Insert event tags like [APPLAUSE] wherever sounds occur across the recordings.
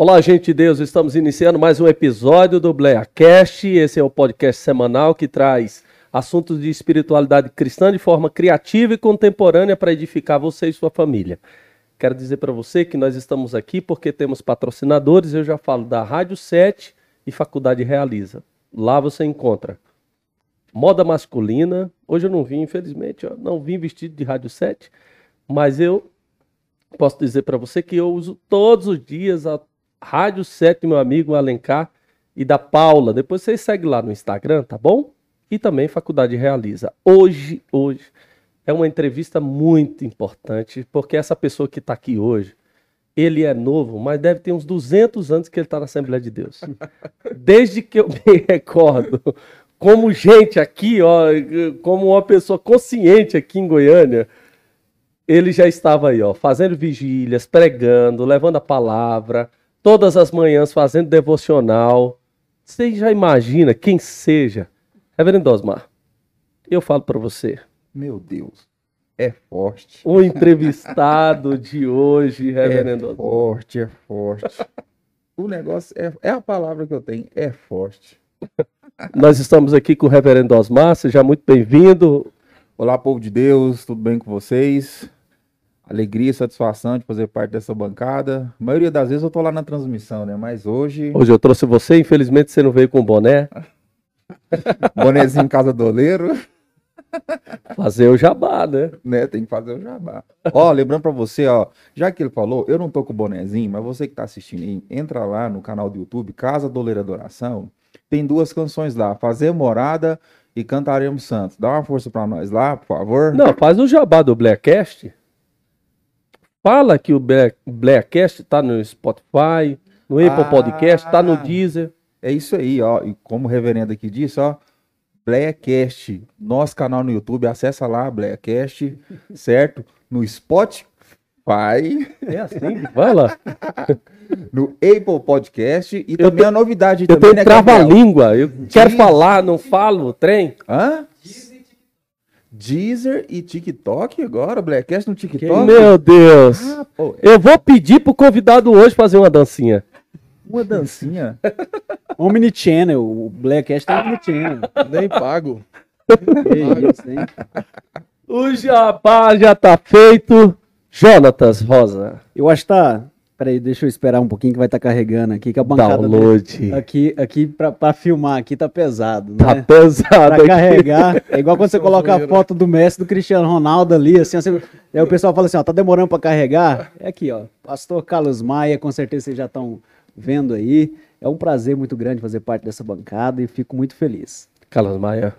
Olá, gente de Deus, estamos iniciando mais um episódio do BleaCast. Esse é o podcast semanal que traz assuntos de espiritualidade cristã de forma criativa e contemporânea para edificar você e sua família. Quero dizer para você que nós estamos aqui porque temos patrocinadores, eu já falo da Rádio 7 e Faculdade Realiza. Lá você encontra moda masculina. Hoje eu não vim, infelizmente, ó, não vim vestido de Rádio 7, mas eu posso dizer para você que eu uso todos os dias a Rádio 7, meu amigo Alencar, e da Paula. Depois você segue lá no Instagram, tá bom? E também Faculdade Realiza. Hoje, hoje, é uma entrevista muito importante, porque essa pessoa que está aqui hoje, ele é novo, mas deve ter uns 200 anos que ele está na Assembleia de Deus. [LAUGHS] Desde que eu me recordo, como gente aqui, ó, como uma pessoa consciente aqui em Goiânia, ele já estava aí, ó, fazendo vigílias, pregando, levando a palavra, todas as manhãs fazendo devocional. Você já imagina quem seja? Reverendo Osmar, eu falo para você. Meu Deus, é forte. O entrevistado de hoje, [LAUGHS] Reverendo é Osmar. Forte, é forte. o negócio é, é a palavra que eu tenho, é forte. Nós estamos aqui com o Reverendo Osmar, seja muito bem-vindo. Olá, povo de Deus, tudo bem com vocês? Alegria e satisfação de fazer parte dessa bancada. A maioria das vezes eu tô lá na transmissão, né? Mas hoje. Hoje eu trouxe você, infelizmente você não veio com boné. [LAUGHS] Bonézinho em casa do oleiro. Fazer o jabá, né? né? Tem que fazer o jabá. ó, lembrando pra você, ó, já que ele falou, eu não tô com o bonézinho, mas você que tá assistindo aí, entra lá no canal do YouTube, Casa do Oleiro Adoração. Tem duas canções lá, Fazer Morada e Cantaremos Santos. Dá uma força pra nós lá, por favor. Não, faz o jabá do Blackcast. Fala que o Blackcast tá no Spotify, no Apple ah, Podcast, tá no Deezer. É isso aí, ó. E como o reverendo aqui disse, ó, Blackcast, nosso canal no YouTube, acessa lá, Blackcast, [LAUGHS] certo? No Spotify. É assim, vai lá. [LAUGHS] no Apple Podcast e eu também a novidade eu também, tenho né, trava-língua, eu quero falar, não falo, trem. Hã? Deezer e TikTok agora, Blackcast no TikTok? Meu Deus! Ah, eu vou pedir pro convidado hoje fazer uma dancinha. Uma dancinha? [LAUGHS] Omni Channel, o Blackcast tá Omni Channel. Nem pago. isso, hein? O jabá já tá feito. Jonatas Rosa. Eu acho que tá Peraí, deixa eu esperar um pouquinho que vai estar tá carregando aqui, que a bancada Download. aqui, aqui para filmar aqui tá pesado, tá né? Tá pesado Pra aqui. carregar, [LAUGHS] é igual quando você coloca a foto do Messi do Cristiano Ronaldo ali, assim, assim aí o pessoal fala assim, ó, tá demorando para carregar? É aqui, ó, Pastor Carlos Maia, com certeza vocês já estão vendo aí. É um prazer muito grande fazer parte dessa bancada e fico muito feliz. Carlos Maia,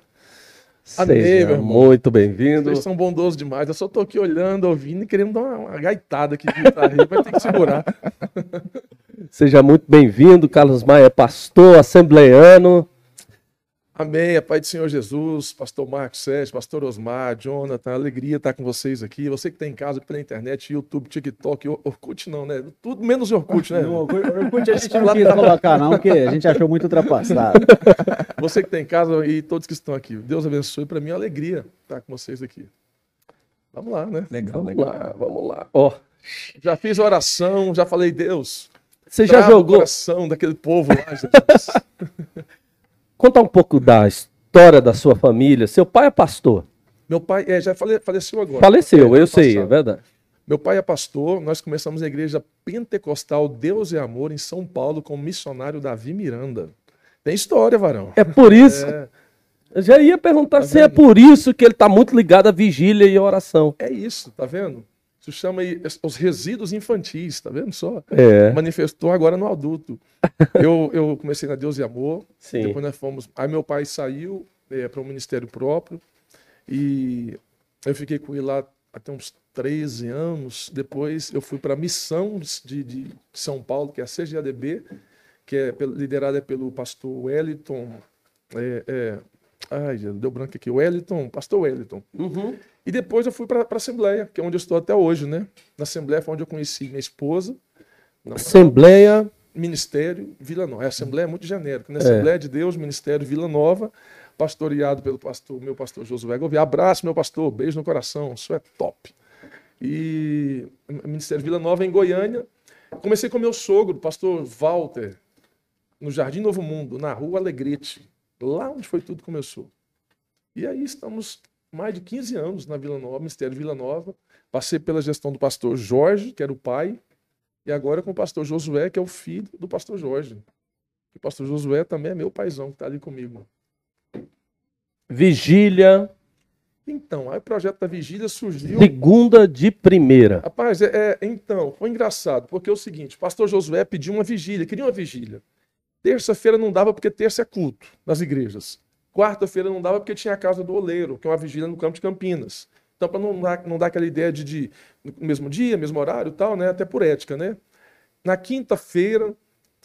Meu irmão. Muito bem-vindo. Vocês são bondosos demais. Eu só tô aqui olhando, ouvindo e querendo dar uma, uma gaitada aqui de guitarra. Vai ter que segurar. [LAUGHS] Seja muito bem-vindo, Carlos Maia, pastor assembleiano. Amém, a paz do Senhor Jesus, pastor Marcos Sérgio, pastor Osmar, Jonathan, alegria estar com vocês aqui. Você que está em casa pela internet, YouTube, TikTok, Orkut não, né? Tudo menos Orkut, né? Não, Orkut a gente [LAUGHS] não quis colocar não, porque a gente achou muito ultrapassado. [LAUGHS] Você que está em casa e todos que estão aqui, Deus abençoe, para mim é uma alegria estar com vocês aqui. Vamos lá, né? Legal, vamos legal. lá, vamos lá. Ó, oh, já fiz oração, já falei, Deus, você já jogou? o coração daquele povo lá, Jesus. [LAUGHS] Conta um pouco da história da sua família. Seu pai é pastor? Meu pai é, já fale, faleceu agora. Faleceu, é, eu sei, é verdade. Meu pai é pastor, nós começamos a igreja pentecostal Deus e Amor em São Paulo com o missionário Davi Miranda. Tem história, varão. É por isso. É... Eu já ia perguntar tá se é vendo? é por isso que ele está muito ligado à vigília e à oração. É isso, tá vendo? Isso chama aí os resíduos infantis, tá vendo só? É. Manifestou agora no adulto. [LAUGHS] eu, eu comecei na Deus e Amor, Sim. depois nós fomos. Aí meu pai saiu é, para o um ministério próprio e eu fiquei com ele lá até uns 13 anos. Depois eu fui para a missão de, de, São Paulo, que é a CGADB, que é liderada pelo pastor Wellington. É, é, ai, deu branco aqui. Wellington, pastor Wellington. Uhum. E depois eu fui para a Assembleia, que é onde eu estou até hoje, né? Na Assembleia foi onde eu conheci minha esposa. Assembleia. Ministério Vila Nova. A Assembleia é muito genérico, né? É. Assembleia de Deus, Ministério Vila Nova, pastoreado pelo pastor, meu pastor Josué Gouveia. Abraço, meu pastor, beijo no coração, isso é top. E Ministério Vila Nova em Goiânia. Comecei com meu sogro, pastor Walter, no Jardim Novo Mundo, na rua Alegrete, lá onde foi tudo começou. E aí estamos mais de 15 anos na Vila Nova, Ministério Vila Nova. Passei pela gestão do pastor Jorge, que era o pai, e agora com o pastor Josué, que é o filho do pastor Jorge. O pastor Josué também é meu paizão, que está ali comigo. Vigília. Então, aí o projeto da Vigília surgiu. Segunda de primeira. Rapaz, é, é, então, foi engraçado, porque é o seguinte: o pastor Josué pediu uma vigília, queria uma vigília. Terça-feira não dava porque terça é culto nas igrejas. Quarta-feira não dava porque tinha a casa do oleiro, que é uma vigília no campo de Campinas. Então, para não dar, não dar aquela ideia de, de mesmo dia, mesmo horário tal, né? Até por ética, né? Na quinta-feira,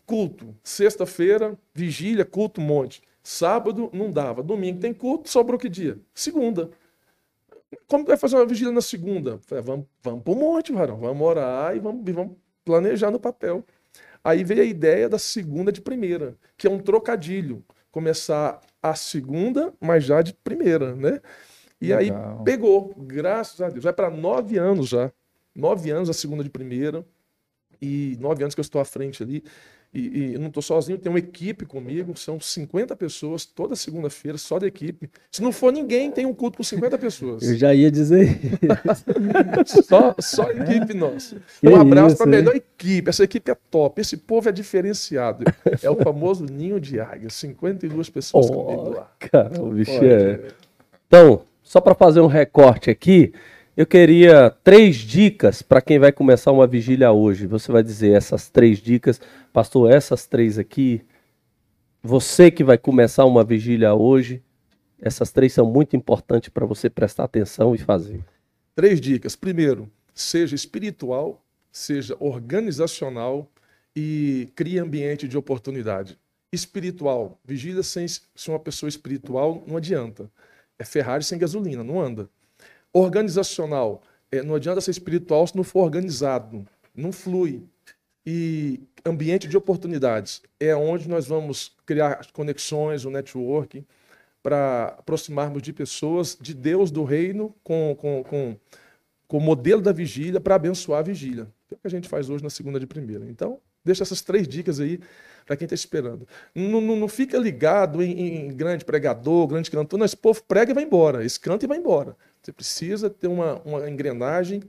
culto. Sexta-feira, vigília, culto, monte. Sábado não dava. Domingo tem culto, sobrou que dia? Segunda. Como vai fazer uma vigília na segunda? Falei, vamos, vamos para o monte, varão. Vamos orar e vamos, vamos planejar no papel. Aí veio a ideia da segunda de primeira, que é um trocadilho. Começar a segunda, mas já de primeira, né? E Legal. aí pegou, graças a Deus. Vai para nove anos já. Nove anos a segunda de primeira. E nove anos que eu estou à frente ali. E, e eu não estou sozinho, tem uma equipe comigo, são 50 pessoas toda segunda-feira, só da equipe. Se não for ninguém, tem um culto com 50 pessoas. Eu já ia dizer. [LAUGHS] só, só equipe nossa. Que um abraço para a melhor equipe. Essa equipe é top. Esse povo é diferenciado. É o famoso ninho de águia. 52 pessoas oh, comigo lá. Cara, o bicho é. Então, só para fazer um recorte aqui, eu queria três dicas para quem vai começar uma vigília hoje. Você vai dizer essas três dicas, pastor, essas três aqui. Você que vai começar uma vigília hoje, essas três são muito importantes para você prestar atenção e fazer. Três dicas. Primeiro, seja espiritual, seja organizacional e crie ambiente de oportunidade. Espiritual. Vigília sem uma pessoa espiritual não adianta é Ferrari sem gasolina, não anda. Organizacional, é, não adianta ser espiritual se não for organizado, não flui. E ambiente de oportunidades é onde nós vamos criar conexões, o networking, para aproximarmos de pessoas, de Deus, do reino, com, com, com, com o modelo da vigília, para abençoar a vigília. É o que a gente faz hoje na segunda de primeira. Então, deixa essas três dicas aí para quem está esperando. Não, não, não, fica ligado em, em, grande pregador, grande cantor. Não, esse povo prega e vai embora. Esse canta e vai embora. Você precisa ter uma, uma engrenagem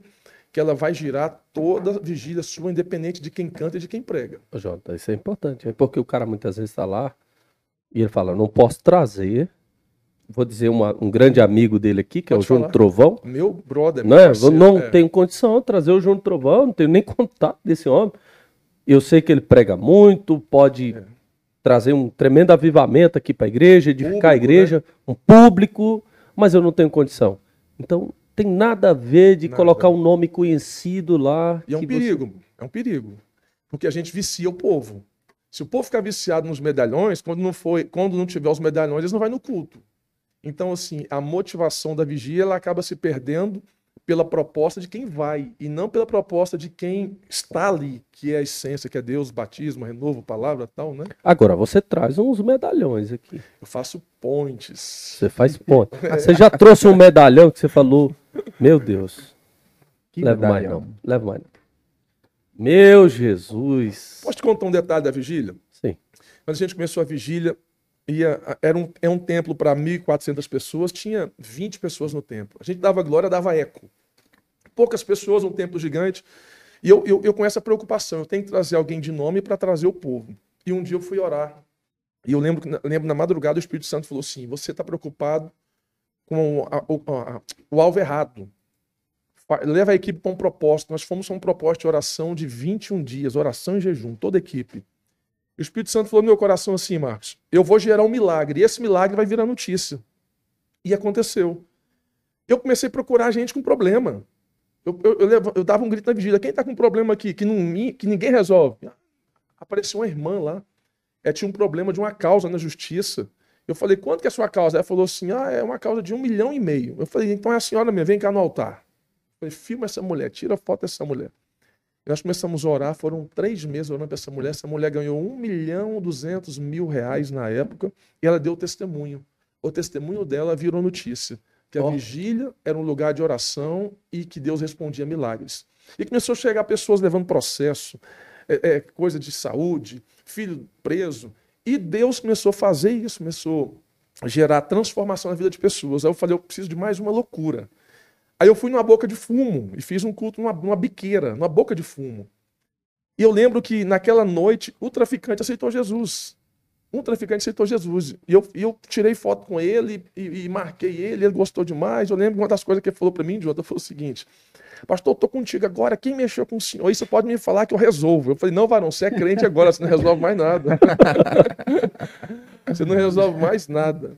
que ela vai girar toda a vigília sua, independente de quem canta e de quem prega. Jota, isso é importante. Porque o cara muitas vezes está lá e ele fala, não posso trazer vou dizer uma, um grande amigo dele aqui, que Pode é o João Trovão. Meu brother, meu né? Não é. tenho condição de trazer o João Trovão, não tenho nem [LAUGHS] contato desse homem. Eu sei que ele prega muito, pode é. trazer um tremendo avivamento aqui para a igreja, edificar público, a igreja, né? um público, mas eu não tenho condição. Então, tem nada a ver de nada. colocar um nome conhecido lá. E é um perigo, você... é um perigo. Porque a gente vicia o povo. Se o povo ficar viciado nos medalhões, quando não, for, quando não tiver os medalhões, eles não vão no culto. Então, assim, a motivação da vigia ela acaba se perdendo pela proposta de quem vai e não pela proposta de quem está ali, que é a essência, que é Deus, batismo, renovo, palavra, tal, né? Agora você traz uns medalhões aqui. Eu faço pontes. Você faz [LAUGHS] pontes. Você já trouxe um medalhão que você falou, meu Deus. Que leva mais não. Leva mais não. Meu Jesus. Posso te contar um detalhe da vigília? Sim. Quando a gente começou a vigília, ia, era um, é um templo para 1.400 pessoas, tinha 20 pessoas no templo. A gente dava glória, dava eco. Poucas pessoas, um templo gigante. E eu, eu, eu com essa preocupação, eu tenho que trazer alguém de nome para trazer o povo. E um dia eu fui orar. E eu lembro, lembro na madrugada o Espírito Santo falou assim: você está preocupado com a, a, a, o alvo errado. Leva a equipe para um propósito. Nós fomos para um propósito de oração de 21 dias, oração e jejum, toda a equipe. O Espírito Santo falou no meu coração assim, Marcos: eu vou gerar um milagre, e esse milagre vai virar notícia. E aconteceu. Eu comecei a procurar gente com problema. Eu, eu, eu, eu dava um grito na vigília: quem está com problema aqui, que, não, que ninguém resolve? Apareceu uma irmã lá. Ela tinha um problema de uma causa na justiça. Eu falei: quanto que é a sua causa? Ela falou assim: ah, é uma causa de um milhão e meio. Eu falei: então é a senhora minha, vem cá no altar. Eu falei: filma essa mulher, tira foto dessa mulher. E nós começamos a orar, foram três meses orando para essa mulher. Essa mulher ganhou um milhão duzentos mil reais na época e ela deu testemunho. O testemunho dela virou notícia. Que a oh. vigília era um lugar de oração e que Deus respondia milagres. E começou a chegar pessoas levando processo. é, é, coisa de saúde, filho preso. E Deus começou a fazer isso, começou a gerar transformação na vida de pessoas. Aí eu falei, eu preciso de mais uma loucura. Aí eu fui numa boca de fumo e fiz um culto numa, numa biqueira, numa boca de fumo. E eu lembro que naquela noite o traficante aceitou Jesus. Um traficante aceitou Jesus. E eu, eu tirei foto com ele e, e, marquei ele, ele gostou demais. Eu lembro que uma das coisas que ele falou para mim, Jota, foi o seguinte: Pastor, eu tô contigo agora. Quem mexeu com o senhor? Isso pode me falar que eu resolvo. Eu falei: Não, varão, você é crente agora, você não resolve mais nada. [LAUGHS] você não resolve mais nada.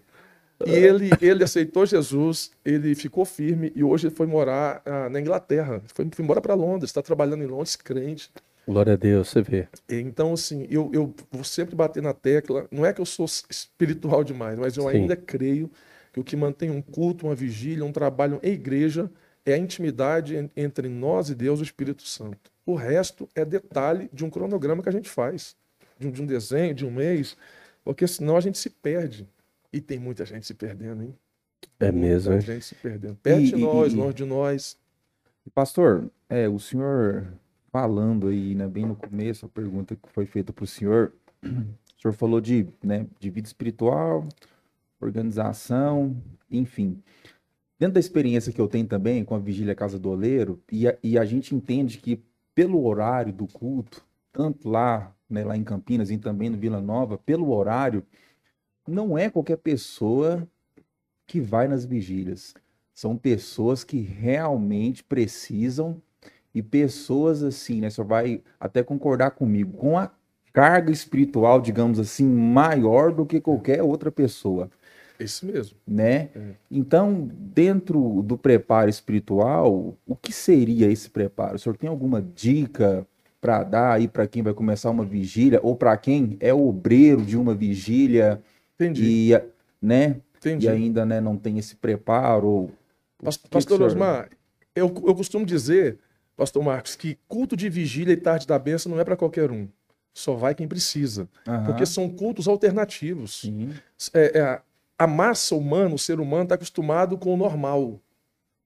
E ele, ele aceitou Jesus, ele ficou firme e hoje ele foi morar ah, na Inglaterra. Foi, foi embora para Londres, está trabalhando em Londres, crente. Glória a Deus, você vê. Então, assim, eu, eu vou sempre bater na tecla. Não é que eu sou espiritual demais, mas eu Sim. ainda creio que o que mantém um culto, uma vigília, um trabalho em igreja é a intimidade entre nós e Deus, o Espírito Santo. O resto é detalhe de um cronograma que a gente faz, de um, de um desenho, de um mês, porque senão a gente se perde. E tem muita gente se perdendo, hein? É mesmo, Muita gente se perdendo. Perto de nós, longe de nós. Pastor, é, o senhor falando aí, né, bem no começo, a pergunta que foi feita para o senhor, [CLEARS THROAT] o senhor falou de, né, de vida espiritual, organização, enfim. Dentro da experiência que eu tenho também com a Vigília Casa do Oleiro, e a, e a gente entende que pelo horário do culto, tanto lá, né, lá em Campinas e também no Vila Nova, pelo horário, não é qualquer pessoa que vai nas vigílias. São pessoas que realmente precisam e pessoas assim, né? Você vai até concordar comigo, com a carga espiritual, digamos assim, maior do que qualquer outra pessoa. Isso mesmo. Né? É. Então, dentro do preparo espiritual, o que seria esse preparo? O senhor tem alguma dica para dar aí para quem vai começar uma vigília ou para quem é obreiro de uma vigília? Entendi. E, né? Entendi. E ainda né, não tem esse preparo. Pastor, Pastor Osmar, eu, eu costumo dizer, Pastor Marcos, que culto de vigília e tarde da benção não é para qualquer um. Só vai quem precisa. Uhum. Porque são cultos alternativos. É, é, a massa humana, o ser humano, está acostumado com o normal.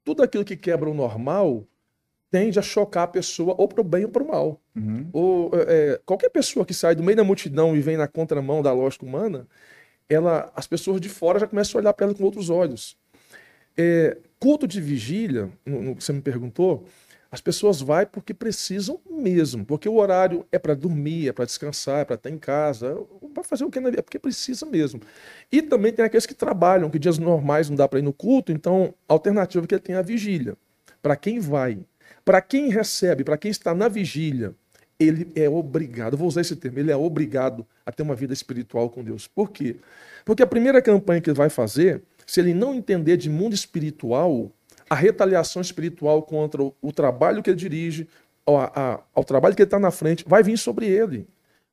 Tudo aquilo que quebra o normal tende a chocar a pessoa ou para o bem ou para o mal. Uhum. Ou, é, qualquer pessoa que sai do meio da multidão e vem na contramão da lógica humana, ela, as pessoas de fora já começam a olhar para ela com outros olhos. É, culto de vigília, no, no, você me perguntou, as pessoas vão porque precisam mesmo, porque o horário é para dormir, é para descansar, é para estar em casa, para fazer o que na vida, é porque precisa mesmo. E também tem aqueles que trabalham, que dias normais não dá para ir no culto, então a alternativa é que ele tem a vigília. Para quem vai, para quem recebe, para quem está na vigília, ele é obrigado, vou usar esse termo, ele é obrigado a ter uma vida espiritual com Deus. Por quê? Porque a primeira campanha que ele vai fazer, se ele não entender de mundo espiritual, a retaliação espiritual contra o, o trabalho que ele dirige, ao, a, ao trabalho que ele está na frente, vai vir sobre ele.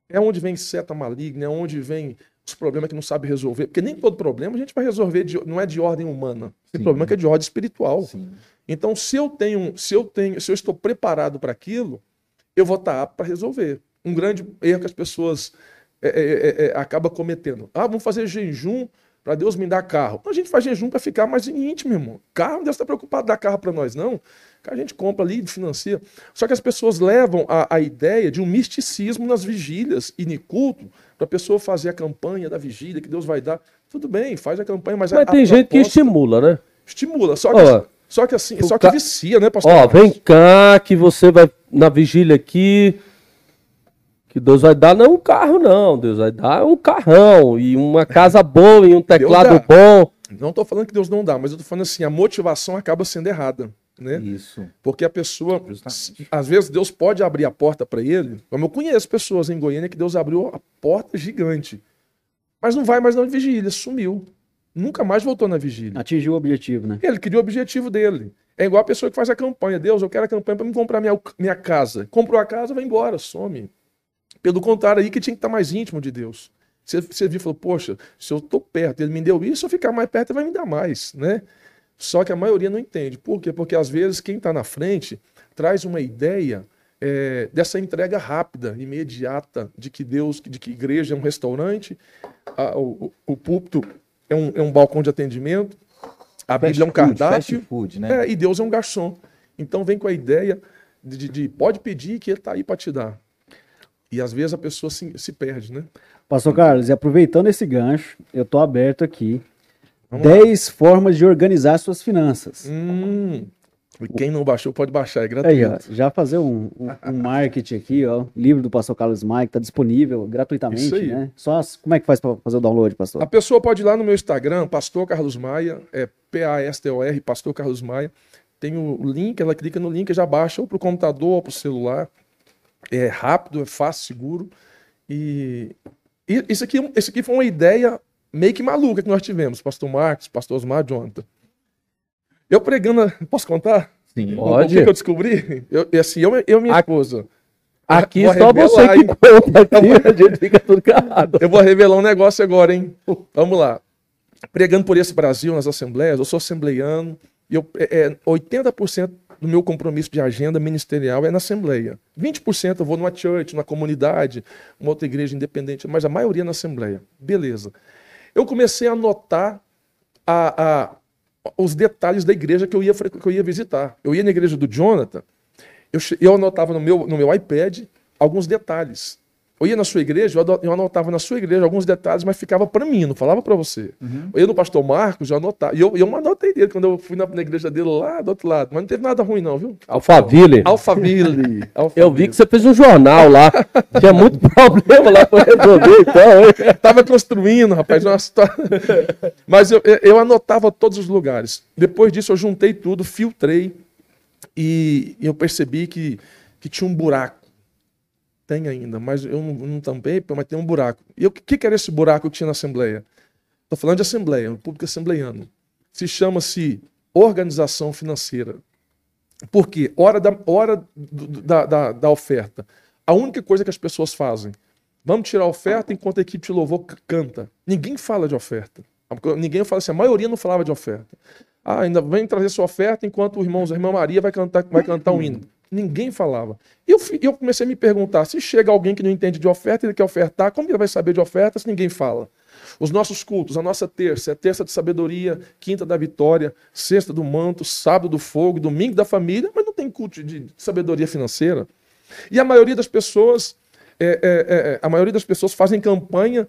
É onde vem seta maligna, é onde vem os problemas que não sabe resolver. Porque nem todo problema a gente vai resolver, de, não é de ordem humana. Tem Sim. problema que é de ordem espiritual. Sim. Então, se eu tenho, se eu tenho, se eu estou preparado para aquilo, eu vou estar apto para resolver. Um grande erro que as pessoas é, é, é, é acabam cometendo. Ah, vamos fazer jejum para Deus me dar carro. A gente faz jejum para ficar mais íntimo, irmão. Carro, Deus está preocupado em dar carro para nós, não. A gente compra ali, financia. Só que as pessoas levam a, a ideia de um misticismo nas vigílias e no culto para a pessoa fazer a campanha da vigília que Deus vai dar. Tudo bem, faz a campanha, mas... Mas a, tem a gente que estimula, né? Estimula, só que... só que assim, só que vicia, né, pastor? Ó, vem cá que você vai na vigília aqui, que Deus vai dar não é um carro, não. Deus vai dar um carrão e uma casa boa e um teclado bom. Não estou falando que Deus não dá, mas eu estou falando assim, a motivação acaba sendo errada. Né? Isso. Porque a pessoa, Justamente. às vezes Deus pode abrir a porta para ele, como eu conheço pessoas em Goiânia que Deus abriu a porta gigante, mas não vai mais na vigília, sumiu. Nunca mais voltou na vigília. Atingiu o objetivo, né? Ele queria o objetivo dele. É igual a pessoa que faz a campanha. Deus, eu quero a campanha para me comprar minha, minha casa. Comprou a casa, vai embora, some. Pelo contrário, aí que tinha que estar mais íntimo de Deus. Você, você viu e falou, poxa, se eu estou perto, ele me deu isso, se eu ficar mais perto, ele vai me dar mais, né? Só que a maioria não entende. Por quê? Porque às vezes quem está na frente traz uma ideia é, dessa entrega rápida, imediata, de que Deus, de que igreja é um restaurante, a, o, o púlpito é um, é um balcão de atendimento, a fast Bíblia é um cardápio, food, né? é, e Deus é um garçom. Então vem com a ideia de, de, de pode pedir que ele está aí para te dar. E às vezes a pessoa se, se perde, né? Pastor Carlos, e aproveitando esse gancho, eu tô aberto aqui. 10 formas de organizar suas finanças. Hum, e quem não baixou pode baixar, é Aí, gratuito. ó, já fazer um, um, um marketing aqui, ó. Livro do pastor Carlos Maia, que tá disponível Isso gratuitamente, aí. né? Só as- como é que faz para fazer o download, pastor? A pessoa pode ir lá no meu Instagram, Pastor Carlos Maia, é P-A-S-T-O-R, Pastor Carlos Maia. Tem o link, ela clica no link e já baixa ou para o computador ou para o celular. É rápido, é fácil, seguro. E, e isso, aqui, isso aqui foi uma ideia meio que maluca que nós tivemos, Pastor Marcos, Pastor Osmar, Jonathan. Eu pregando, posso contar? Sim. Pode. O que, que eu descobri? Eu, assim, eu, eu e minha esposa. Aqui Vou só você que conta aqui, a gente fica tudo calado. Eu vou revelar um negócio agora, hein? Vamos lá. Pregando por esse Brasil nas assembleias, eu sou assembleiano e eu, é, é, 80% do meu compromisso de agenda ministerial é na assembleia. 20% eu vou numa church, numa comunidade, uma outra igreja independente, mas a maioria na assembleia. Beleza. Eu comecei a anotar a- a- os detalhes da igreja que eu, ia, que eu ia visitar. Eu ia na igreja do Jonathan, eu, eu anotava no meu, no meu iPad alguns detalhes. Eu ia na sua igreja, eu eu anotava na sua igreja alguns detalhes, mas ficava para mim, não falava para você. Eu ia no pastor Marcos, eu anotava. E eu, eu anotei dele quando eu fui na, na igreja dele lá do outro lado. Mas não teve nada ruim, não, viu? Alphaville. Alphaville. [LAUGHS] Eu vi que você fez um jornal lá. Tinha muito [LAUGHS] problema lá para resolver, então. Tava construindo, rapaz. Uma história... Mas eu, eu anotava todos os lugares. Depois disso, eu juntei tudo, filtrei e eu percebi que, que tinha um buraco. Tem ainda, mas eu não, não tampei, mas tem um buraco. E o que, que era esse buraco que tinha na Assembleia? Estou falando de Assembleia, um público assembleiano. Se chama-se organização financeira. Por quê? Hora, da, hora do- da, da, da oferta. A única coisa que as pessoas fazem Vamos tirar a oferta enquanto a equipe de louvor canta. Ninguém fala de oferta. Ninguém fala assim, a maioria não falava de oferta. Ah, ainda vem trazer sua oferta enquanto o irmão, a irmã Maria vai cantar, vai cantar um hino. Ninguém falava. E eu, eu comecei a me perguntar: se chega alguém que não entende de oferta, ele quer ofertar, como ele vai saber de oferta se ninguém fala? Os nossos cultos, a nossa terça, é terça de sabedoria, quinta da vitória, sexta do manto, sábado do fogo, domingo da família, mas não tem culto de, sabedoria financeira. E a maioria das pessoas, é, é, é, a maioria das pessoas fazem campanha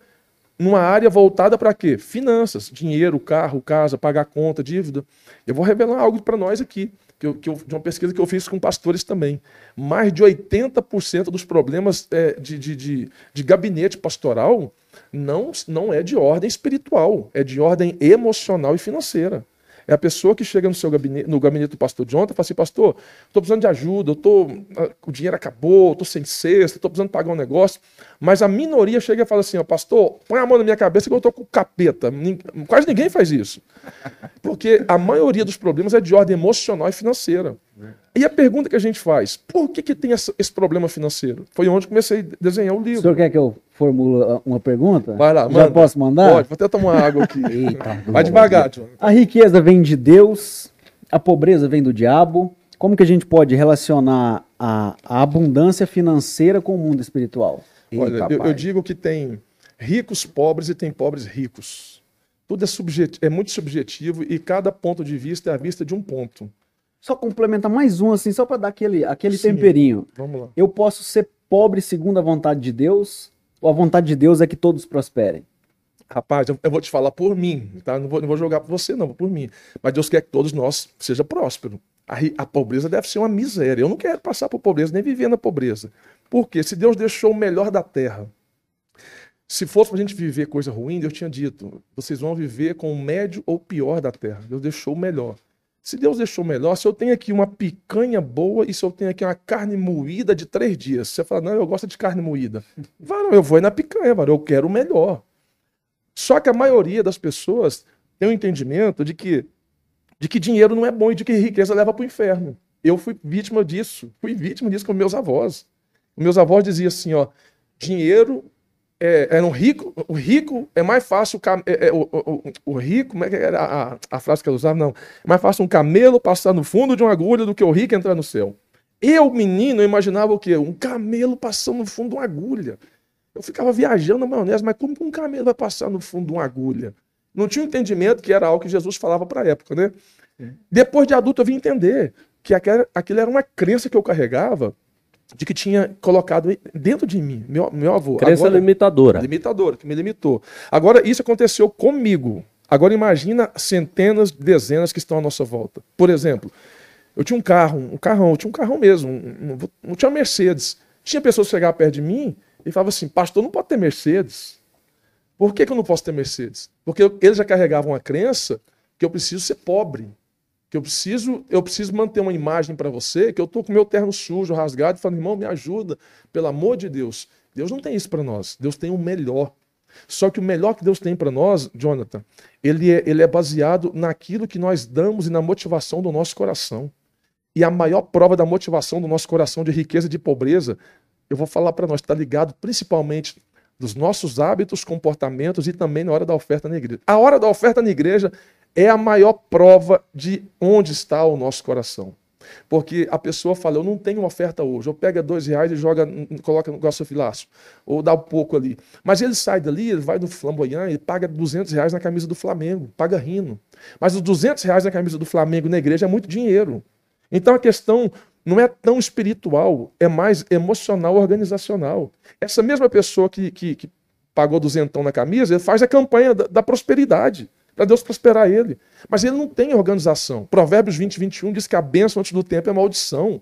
numa área voltada para quê? Finanças, dinheiro, carro, casa, pagar conta, dívida. Eu vou revelar algo para nós aqui, que eu- que eu- de uma pesquisa que eu fiz com pastores também. Mais de 80% dos problemas é, de, de, de, de gabinete pastoral não, não é de ordem espiritual, é de ordem emocional e financeira. É a pessoa que chega no seu gabinete, no gabinete do pastor Jonathan e fala assim, pastor, estou precisando de ajuda, eu tô, ah, o dinheiro acabou, estou sem cesta, estou precisando pagar um negócio. Mas a minoria chega e fala assim, ó, pastor, põe a mão na minha cabeça que eu estou com capeta. Quase ninguém faz isso. Porque a maioria dos problemas é de ordem emocional e financeira. E a pergunta que a gente faz, por que, que tem essa- esse problema financeiro? Foi onde comecei a desenhar o O livro. senhor quer que eu formule uh, uma pergunta? Vai lá, Já manda. posso mandar? Pode, vou até tomar água aqui. [LAUGHS] Eita. Vai devagar, Jonathan. A riqueza vem de Deus, a pobreza vem do diabo. Como que a gente pode relacionar a, a abundância financeira com o mundo espiritual? Olha, Eita, eu, eu pai. digo que tem ricos pobres e tem pobres ricos. Tudo é, é muito subjetivo e cada ponto de vista é a vista de um ponto. Só complementar mais um, assim, só para dar aquele, aquele Sim. temperinho. Vamos lá. Eu posso ser pobre segundo a vontade de Deus, ou a vontade de Deus é que todos prosperem? Rapaz, eu, eu vou te falar por mim, tá? Não vou, não vou jogar por você, não, por mim. Mas Deus quer que todos nós seja próspero. A, a pobreza deve ser uma miséria. Eu não quero passar por pobreza, nem viver na pobreza. Por quê? Se Deus deixou o melhor da terra, se fosse para a gente viver coisa ruim, Deus tinha dito: vocês vão viver com o médio ou pior da terra. Deus deixou o melhor. Se Deus deixou melhor, se eu tenho aqui uma picanha boa e se eu tenho aqui uma carne moída de três dias, você fala, não, eu gosto de carne moída. [LAUGHS] Varão, eu vou ir na picanha, varão, eu quero o melhor. Só que a maioria das pessoas tem o entendimento de que, de que dinheiro não é bom e de que riqueza leva para o inferno. Eu fui vítima disso, fui vítima disso com meus avós. Meus avós diziam assim, ó, dinheiro é, era um rico, o rico é mais fácil, cam- é, é, o, o, o- o rico, como é que era a, a frase que ela usava? Não, é mais fácil um camelo passar no fundo de uma agulha do que o rico entrar no céu. Eu, menino, eu imaginava o quê? Um camelo passando no fundo de uma agulha. Eu ficava viajando na maionese, mas como que um camelo vai passar no fundo de uma agulha? Não tinha entendimento que era algo que Jesus falava para a época, né? Depois de adulto eu vim entender que aquilo era uma crença que eu carregava de que tinha colocado dentro de mim, meu, meu avô. Crença Agora, limitadora. limitadora, que me limitou. Agora, isso aconteceu comigo. Agora, imagina centenas, dezenas que estão à nossa volta. Por exemplo, eu tinha um carro, um carrão, eu tinha um carrão mesmo, um, um, não tinha Mercedes. Tinha pessoas que chegavam perto de mim e falavam assim, pastor, não pode ter Mercedes. Por que, que eu não posso ter Mercedes? Porque eles já carregavam a crença que eu preciso ser pobre que eu preciso, eu preciso manter uma imagem para você, que eu estou com meu terno sujo, rasgado, e falando, irmão, me ajuda, pelo amor de Deus. Deus não tem isso para nós. Deus tem o melhor. Só que o melhor que Deus tem para nós, Jonathan, ele é, ele é baseado naquilo que nós damos e na motivação do nosso coração. E a maior prova da motivação do nosso coração de riqueza e de pobreza, eu vou falar para nós, está ligado principalmente dos nossos hábitos, comportamentos e também na hora da oferta na igreja. A hora da oferta na igreja é a maior prova de onde está o nosso coração. Porque a pessoa fala, eu não tenho oferta hoje, eu pega dois reais e joga, coloca no gasofilaço, ou dá um pouco ali. Mas ele sai dali, ele vai no flamboyant e paga 200 reais na camisa do Flamengo, paga rindo. Mas os 200 reais na camisa do Flamengo na igreja é muito dinheiro. Então a questão não é tão espiritual, é mais emocional, organizacional. Essa mesma pessoa que, que, que pagou duzentão na camisa, ele faz a campanha da, da prosperidade para Deus prosperar ele. Mas ele não tem organização. Provérbios 20, 21 diz que a bênção antes do tempo é maldição.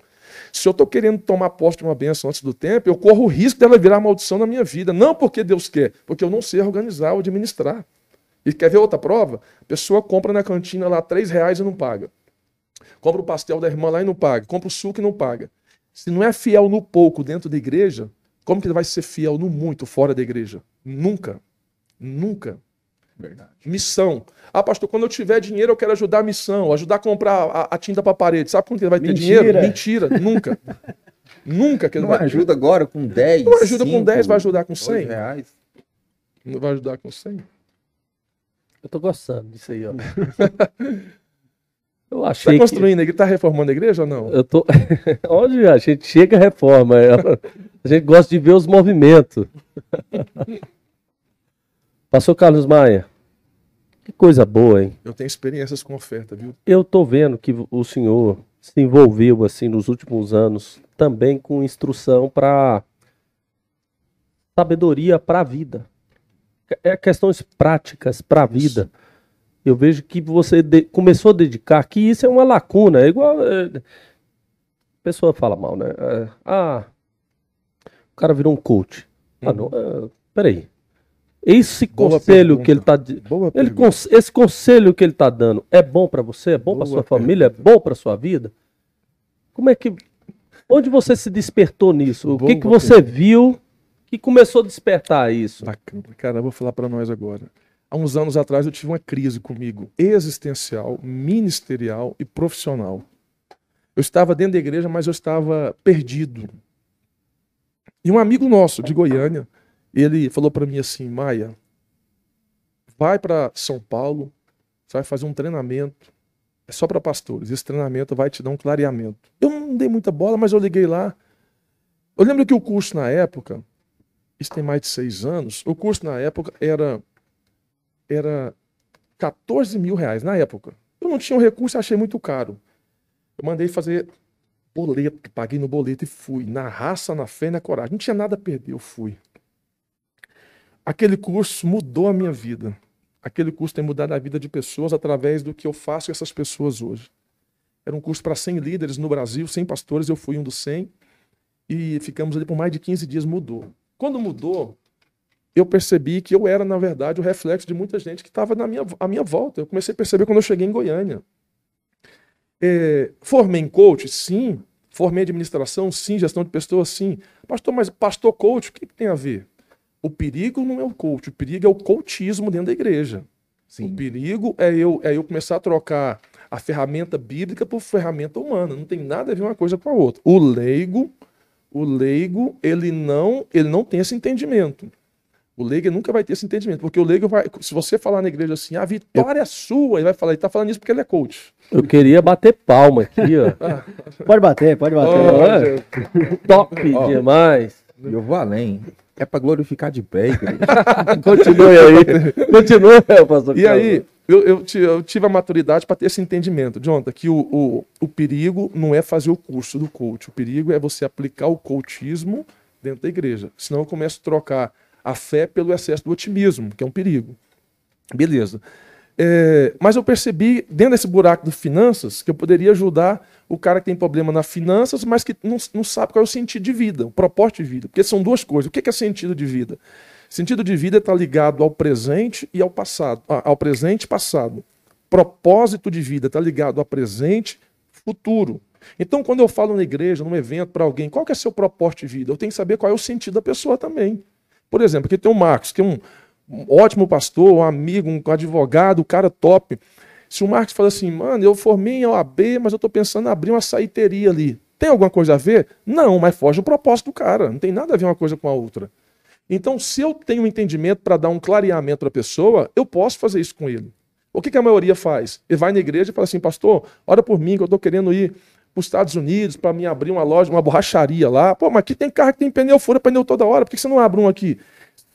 Se eu estou querendo tomar posse de uma bênção antes do tempo, eu corro o risco dela virar maldição na minha vida. Não porque Deus quer, porque eu não sei organizar ou administrar. E quer ver outra prova? A pessoa compra na cantina lá três reais e não paga. Compra o pastel da irmã lá e não paga. Compra o suco e não paga. Se não é fiel no pouco dentro da igreja, como que vai ser fiel no muito fora da igreja? Nunca. Nunca. Verdade. Missão. Ah, pastor, quando eu tiver dinheiro, eu quero ajudar a missão, ajudar a comprar a, a tinta para a parede. Sabe quando ele vai ter Mentira. dinheiro? Mentira, nunca. [LAUGHS] nunca que ele Não vai ajuda agora com 10. Não ajuda com 5, 10, vai ajudar com 2 100? reais. Não vai ajudar com 100? Eu tô gostando disso aí, ó. [LAUGHS] Eu Está achei que... construindo a igreja? Está reformando a igreja ou não? Eu tô... [LAUGHS] Onde a gente chega, reforma. A gente gosta de ver os movimentos. Pastor Carlos Maia, que coisa boa, hein? Eu tenho experiências com oferta, viu? Eu tô vendo que o senhor se envolveu assim nos últimos anos também com instrução para sabedoria para a vida. É questões práticas para a vida. Eu vejo que você começou a dedicar, que isso é uma lacuna, é igual é, a pessoa fala mal, né? É, ah, o cara virou um coach. Ah, não, é, peraí. Esse Boa conselho que ele pergunta. tá Boa ele pergunta. esse conselho que ele está dando é bom para você? É bom para Boa sua família? É bom para sua vida? Como é que. Onde você se despertou nisso? O que, Boa que você viu que começou a despertar isso? Bacana. Cara, eu vou falar para nós agora. Há uns anos atrás eu tive uma crise comigo, existencial, ministerial e profissional. Eu estava dentro da igreja, mas eu estava perdido. E um amigo nosso de Goiânia, ele falou para mim assim, Maia, vai para São Paulo, você vai fazer um treinamento, é só para pastores. Esse treinamento vai te dar um clareamento. Eu não dei muita bola, mas eu liguei lá. Eu lembro que o curso na época, isso tem mais de seis anos, o curso na época era, era 14 mil reais, na época. Eu não tinha um recurso, achei muito caro. Eu mandei fazer boleto, paguei no boleto e fui. Na raça, na fé e na coragem. Não tinha nada a perder, eu fui. Aquele curso mudou a minha vida. Aquele curso tem mudado a vida de pessoas através do que eu faço com essas pessoas hoje. Era um curso para 100 líderes no Brasil, 100 pastores, eu fui um dos 100. E ficamos ali por mais de 15 dias, mudou. Quando mudou, eu percebi que eu era, na verdade, o reflexo de muita gente que estava minha, à minha volta. Eu comecei a perceber quando eu cheguei em Goiânia. É, formei em coach? Sim. Formei em administração? Sim. Gestão de pessoas? Sim. Pastor, mas pastor coach, o que, que tem a ver? O perigo não é o coach, o perigo é o coachismo dentro da igreja. O Sim. perigo é eu, é eu começar a trocar a ferramenta bíblica por ferramenta humana. Não tem nada a ver uma coisa com a outra. O leigo, o leigo, ele não, ele não tem esse entendimento. O leigo nunca vai ter esse entendimento, porque o leigo vai, se você falar na igreja assim, a vitória é sua, ele vai falar, ele tá falando isso porque ele é coach. Eu queria bater palma aqui, ó. Pode bater, pode bater. Olha, Top Ó. demais. Eu vou além. É para glorificar de pé. [LAUGHS] Continue aí. Continue, pastor E Carlos. aí, eu, eu, eu tive a maturidade para ter esse entendimento, Jonathan, que o, o, o perigo não é fazer o curso do coach. O perigo é você aplicar o coachismo dentro da igreja. Senão eu começo a trocar a fé pelo excesso do otimismo, que é um perigo. Beleza. É, mas eu percebi, dentro desse buraco de finanças, que eu poderia ajudar o cara que tem problema nas finanças, mas que não, não sabe qual é o sentido de vida, o propósito de vida. Porque são duas coisas. O que é sentido de vida? Sentido de vida está ligado ao presente e ao passado, ao presente e passado. Propósito de vida está ligado ao presente, futuro. Então, quando eu falo na igreja, num evento para alguém, qual que é seu propósito de vida? Eu tenho que saber qual é o sentido da pessoa também. Por exemplo, aqui tem o Marcos, que é um, um ótimo pastor, um amigo, um advogado, um cara top. Se o Marcos fala assim, mano, eu formei em OAB, mas eu estou pensando em abrir uma saiteria ali. Tem alguma coisa a ver? Não, mas foge o propósito do cara. Não tem nada a ver uma coisa com a outra. Então, se eu tenho um entendimento para dar um clareamento para a pessoa, eu posso fazer isso com ele. O que, que, a maioria faz? Ele vai na igreja e fala assim, pastor, ora por mim, que eu estou querendo ir para os Estados Unidos para me abrir uma loja, uma borracharia lá. Pô, mas aqui tem carro que tem pneu, fura pneu toda hora, por que você não abre um aqui?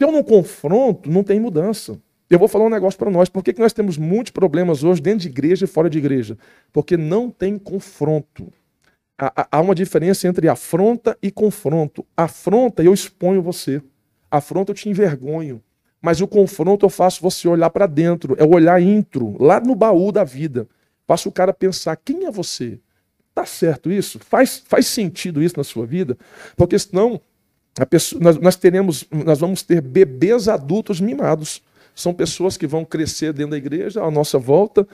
Eu não confronto, não tem mudança. Eu vou falar um negócio para nós. Por que, que nós temos muitos problemas hoje dentro de igreja e fora de igreja? Porque não tem confronto. Há, há uma diferença entre afronta e confronto. Afronta, eu exponho você. Afronta, eu te envergonho. Mas o confronto eu faço você olhar para dentro. É o olhar intro, lá no baú da vida. Faço o cara pensar: quem é você? Tá certo isso? Faz, faz sentido isso na sua vida? Porque senão pessoa, nós, nós, teremos, nós vamos ter bebês adultos mimados. São pessoas que vão crescer dentro da igreja, à nossa volta,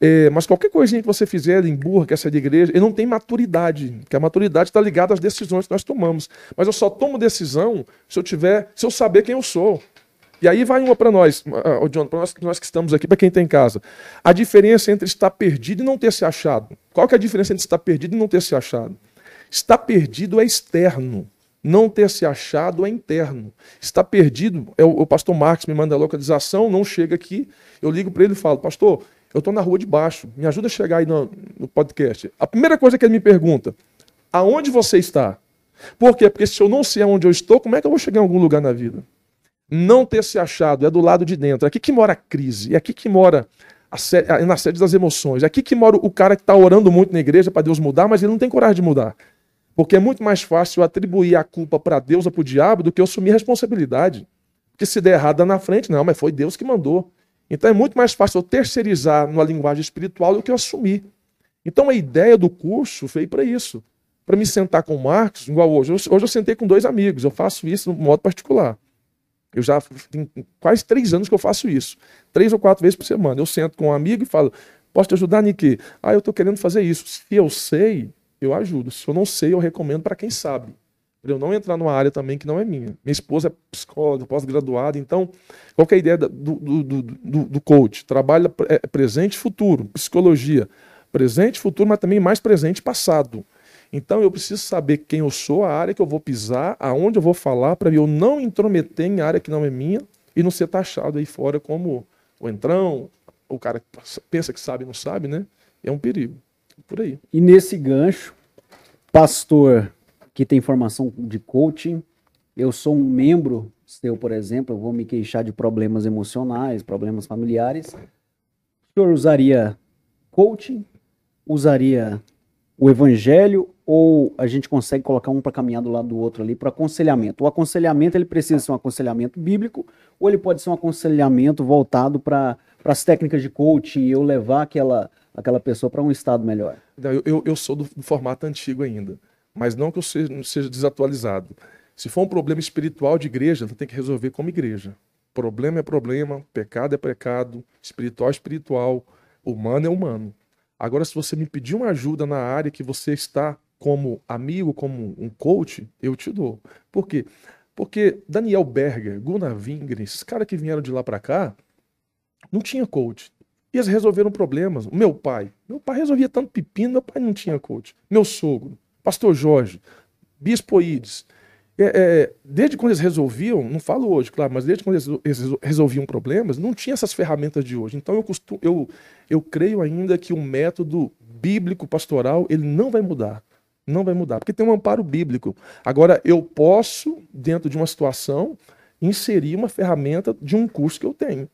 é, mas qualquer coisinha que você fizer, emburra, quer sair de igreja, ele não tem maturidade, porque a maturidade está ligada às decisões que nós tomamos. Mas eu só tomo decisão se eu tiver, se eu saber quem eu sou. E aí vai uma para nós, uh, John, para nós, nós que estamos aqui, para quem está em casa. A diferença entre estar perdido e não ter se achado. Qual que é a diferença entre estar perdido e não ter se achado? Estar perdido é externo. Não ter se achado é interno. Está perdido, é o, o pastor Marcos me manda a localização, não chega aqui, eu ligo para ele e falo, pastor, eu estou na rua de baixo, me ajuda a chegar aí no, no podcast. A primeira coisa que ele me pergunta, aonde você está? Por quê? Porque se eu não sei aonde eu estou, como é que eu vou chegar em algum lugar na vida? Não ter se achado é do lado de dentro. É aqui que mora a crise, é aqui que mora a sede, na sede das emoções. É aqui que mora o cara que está orando muito na igreja para Deus mudar, mas ele não tem coragem de mudar. Porque é muito mais fácil atribuir a culpa para Deus ou para o diabo do que eu assumir a responsabilidade. Porque se der errado, na frente. Não, mas foi Deus que mandou. Então é muito mais fácil eu terceirizar numa linguagem espiritual do que eu assumir. Então a ideia do curso veio para isso. Para me sentar com o Marcos, igual hoje. Hoje eu sentei com dois amigos, eu faço isso no modo particular. Eu já tem quase três anos que eu faço isso. Três ou quatro vezes por semana. Eu sento com um amigo e falo, posso te ajudar, Niki? Ah, eu estou querendo fazer isso. Se eu sei, eu ajudo. Se eu não sei, eu recomendo para quem sabe para eu não entrar numa área também que não é minha. Minha esposa é psicóloga, pós-graduada, então, qual é a ideia do, do, do, do, coach? Trabalha é, presente e futuro, psicologia. Presente, futuro, mas também mais presente e passado. Então eu preciso saber quem eu sou, a área que eu vou pisar, aonde eu vou falar, para eu não intrometer em área que não é minha e não ser taxado aí fora como o entrão, o cara que pensa que sabe e não sabe, né? É um perigo. Por aí. E nesse gancho, pastor que tem formação de coaching. Eu sou um membro seu, por exemplo, eu vou me queixar de problemas emocionais, problemas familiares. O senhor usaria coaching? Usaria o evangelho ou a gente consegue colocar um para caminhar do lado do outro ali para aconselhamento? O aconselhamento ele precisa ser um aconselhamento bíblico ou ele pode ser um aconselhamento voltado para as técnicas de coaching e eu levar aquela, aquela pessoa para um estado melhor? Eu, eu, eu sou do, formato antigo ainda mas não que eu seja, seja desatualizado. Se for um problema espiritual de igreja, tem que resolver como igreja. Problema é problema, pecado é pecado, espiritual é espiritual, humano é humano. Agora, se você me pedir uma ajuda na área que você está como amigo, como um coach, eu te dou. Por quê? Porque Daniel Berger, Gunnar Wingren, esses caras que vieram de lá para cá, não tinha coach. E eles resolveram problemas. Meu pai, meu pai resolvia tanto pepino, meu pai não tinha coach. Meu sogro, Pastor Jorge, Bispo Ides, é, é, desde quando eles resolviam, não falo hoje, claro, mas desde quando eles resolviam problemas, não tinha essas ferramentas de hoje. Então eu, costumo, eu, eu creio ainda que o método bíblico pastoral ele não vai mudar. Não vai mudar, porque tem um amparo bíblico. Agora, eu posso, dentro de uma situação, inserir uma ferramenta de um curso que eu tenho.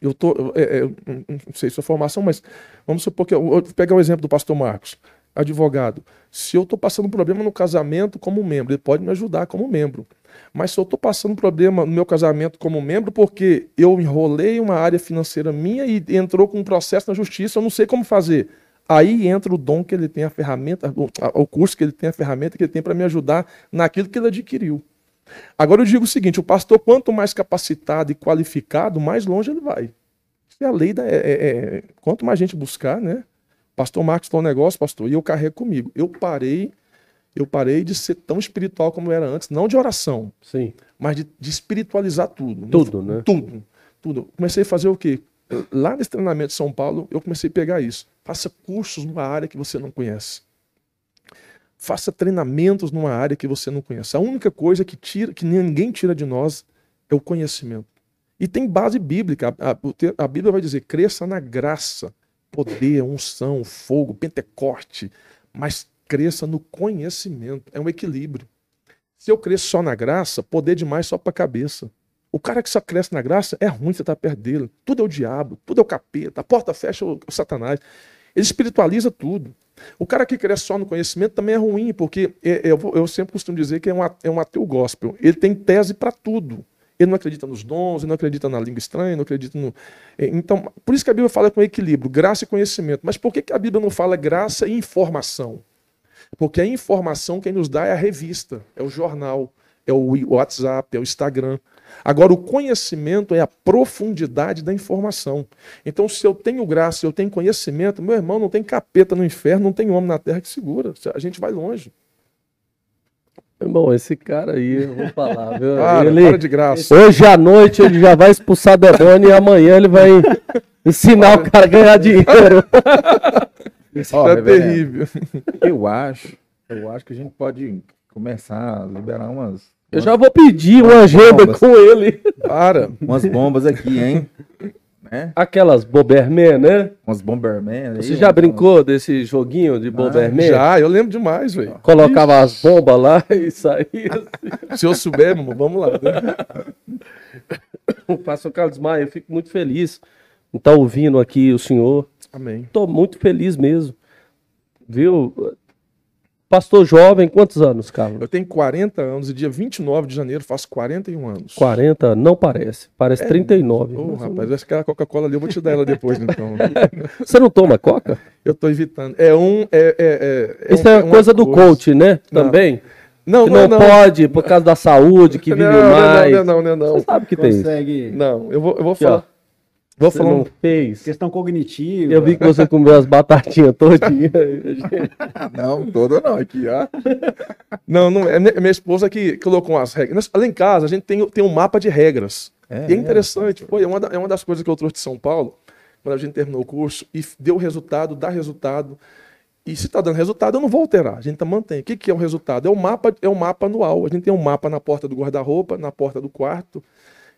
Eu tô, é, é, não sei sua formação, mas vamos supor que eu, eu vou pegar o exemplo do pastor Marcos, advogado. Se eu estou passando um problema no casamento como membro, ele pode me ajudar como membro. Mas se eu estou passando um problema no meu casamento como membro, porque eu enrolei uma área financeira minha e entrou com um processo na justiça, eu não sei como fazer. Aí entra o dom que ele tem, a ferramenta, o curso que ele tem, a ferramenta que ele tem para me ajudar naquilo que ele adquiriu. Agora eu digo o seguinte: o pastor, quanto mais capacitado e qualificado, mais longe ele vai. Isso é a lei da. É, é, é, quanto mais gente buscar, né? Pastor Marcos falou um negócio, pastor, e eu carrego comigo. Eu parei, eu parei de ser tão espiritual como eu era antes, não de oração, sim, mas de, de espiritualizar tudo. Tudo, né? Tudo, tudo. Comecei a fazer o quê? Lá nesse treinamento de São Paulo, eu comecei a pegar isso. Faça cursos numa área que você não conhece. Faça treinamentos numa área que você não conhece. A única coisa que tira, que ninguém tira de nós é o conhecimento. E tem base bíblica. A, a, a Bíblia vai dizer: cresça na graça, poder, unção, fogo, pentecoste, mas cresça no conhecimento. É um equilíbrio. Se eu cresço só na graça, poder demais só para a cabeça. O cara que só cresce na graça é ruim, você está perto dele. Tudo é o diabo, tudo é o capeta, a porta fecha o, o satanás. Ele espiritualiza tudo. O cara que cresce só no conhecimento também é ruim, porque é, é, eu, eu sempre costumo dizer que é um, é um ateu gospel. Ele tem tese para tudo. Ele não acredita nos dons, ele não acredita na língua estranha, não acredita no. É, então, por isso que a Bíblia fala com equilíbrio, graça e conhecimento. Mas por que, que a Bíblia não fala graça e informação? Porque a informação quem nos dá é a revista, é o jornal, é o WhatsApp, é o Instagram. Agora, o conhecimento é a profundidade da informação. Então, se eu tenho graça, se eu tenho conhecimento, meu irmão, não tem capeta no inferno, não tem homem na terra que segura. A gente vai longe. Bom, esse cara aí, eu vou falar, [LAUGHS] viu? Para, ele, para de graça. Hoje à noite ele já vai expulsar demônio e amanhã ele vai ensinar o cara a ganhar dinheiro. [LAUGHS] Isso oh, é terrível. Eu acho, eu acho que a gente pode começar a liberar umas eu já vou pedir uma agenda bombas. com ele. Para. Umas bombas aqui, hein? [LAUGHS] Né? Aquelas Bomberman, né? Umas Bomberman. Você já brincou desse joguinho de ah, Bomberman? Ah, já, eu lembro demais, velho. Colocava Ixi. as bombas lá [LAUGHS] e saía. Assim. Se eu souber, vamos lá. Né? Pastor Carlos Maia, eu fico muito feliz em estar ouvindo aqui o senhor. Amém. Estou muito feliz mesmo. Viu? Pastor jovem, quantos anos, Carlos? Eu tenho 40 anos e dia 29 de janeiro faço 41 anos. 40? Não parece. Parece é, 39. Ô, oh, rapaz, acho que a Coca-Cola ali eu vou te dar ela depois, então. [LAUGHS] Você não toma Coca? Eu tô evitando. É um. É, é, é, Isso é, é coisa do coisa. coach, né? Não. Também? Não, que não, não, pode, por causa da saúde, que vive não, mais. Não, não, não, não. Você sabe que Consegue... tem. Não, eu vou, eu vou falar. Vou falar um... fez. Questão cognitiva. Eu vi que você comeu as batatinhas todinhas. [LAUGHS] não, toda não, aqui, ó. Não, não, é minha esposa que colocou as regras. Além em casa, a gente tem, tem um mapa de regras. É, e é interessante, é. Pô, é, uma, é uma das coisas que eu trouxe de São Paulo, quando a gente terminou o curso, e deu resultado, dá resultado. E se está dando resultado, eu não vou alterar. A gente tá mantém. O que, que é o resultado? É o mapa, é o mapa anual. A gente tem um mapa na porta do guarda-roupa, na porta do quarto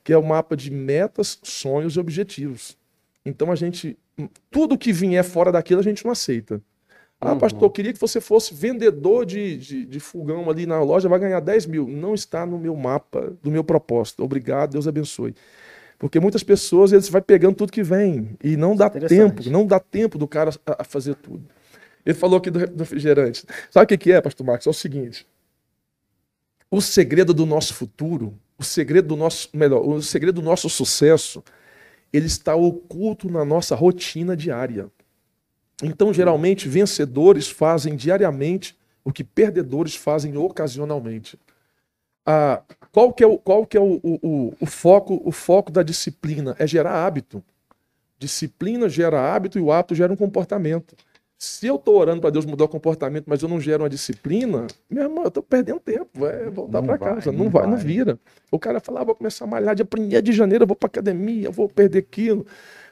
que é o mapa de metas, sonhos e objetivos. Então a gente, tudo que vier fora daquilo a gente não aceita. Ah, uhum. pastor, eu queria que você fosse vendedor de, de, de, fogão ali na loja, vai ganhar 10 mil. Não está no meu mapa, do meu propósito. Obrigado, Deus abençoe. Porque muitas pessoas, eles vai pegando tudo que vem. E não dá tempo, não dá tempo do cara a, a fazer tudo. Ele falou aqui do, refrigerante. Sabe o que, que é, pastor Marcos? É o seguinte. O segredo do nosso futuro o segredo do nosso, melhor, o segredo do nosso sucesso, ele está oculto na nossa rotina diária. Então, geralmente, vencedores fazem diariamente o que perdedores fazem ocasionalmente. Ah, qual que é, o, qual que é o, o, o, foco, o foco da disciplina? É gerar hábito. Disciplina gera hábito e o hábito gera um comportamento. Se eu estou orando para Deus mudar o comportamento, mas eu não gero uma disciplina, meu irmão, eu estou perdendo tempo, vai voltar para casa. Não, não vai, vai, não vira. O cara fala, ah, vou começar a malhar dia 1 de janeiro, eu vou para academia, eu vou perder quilo.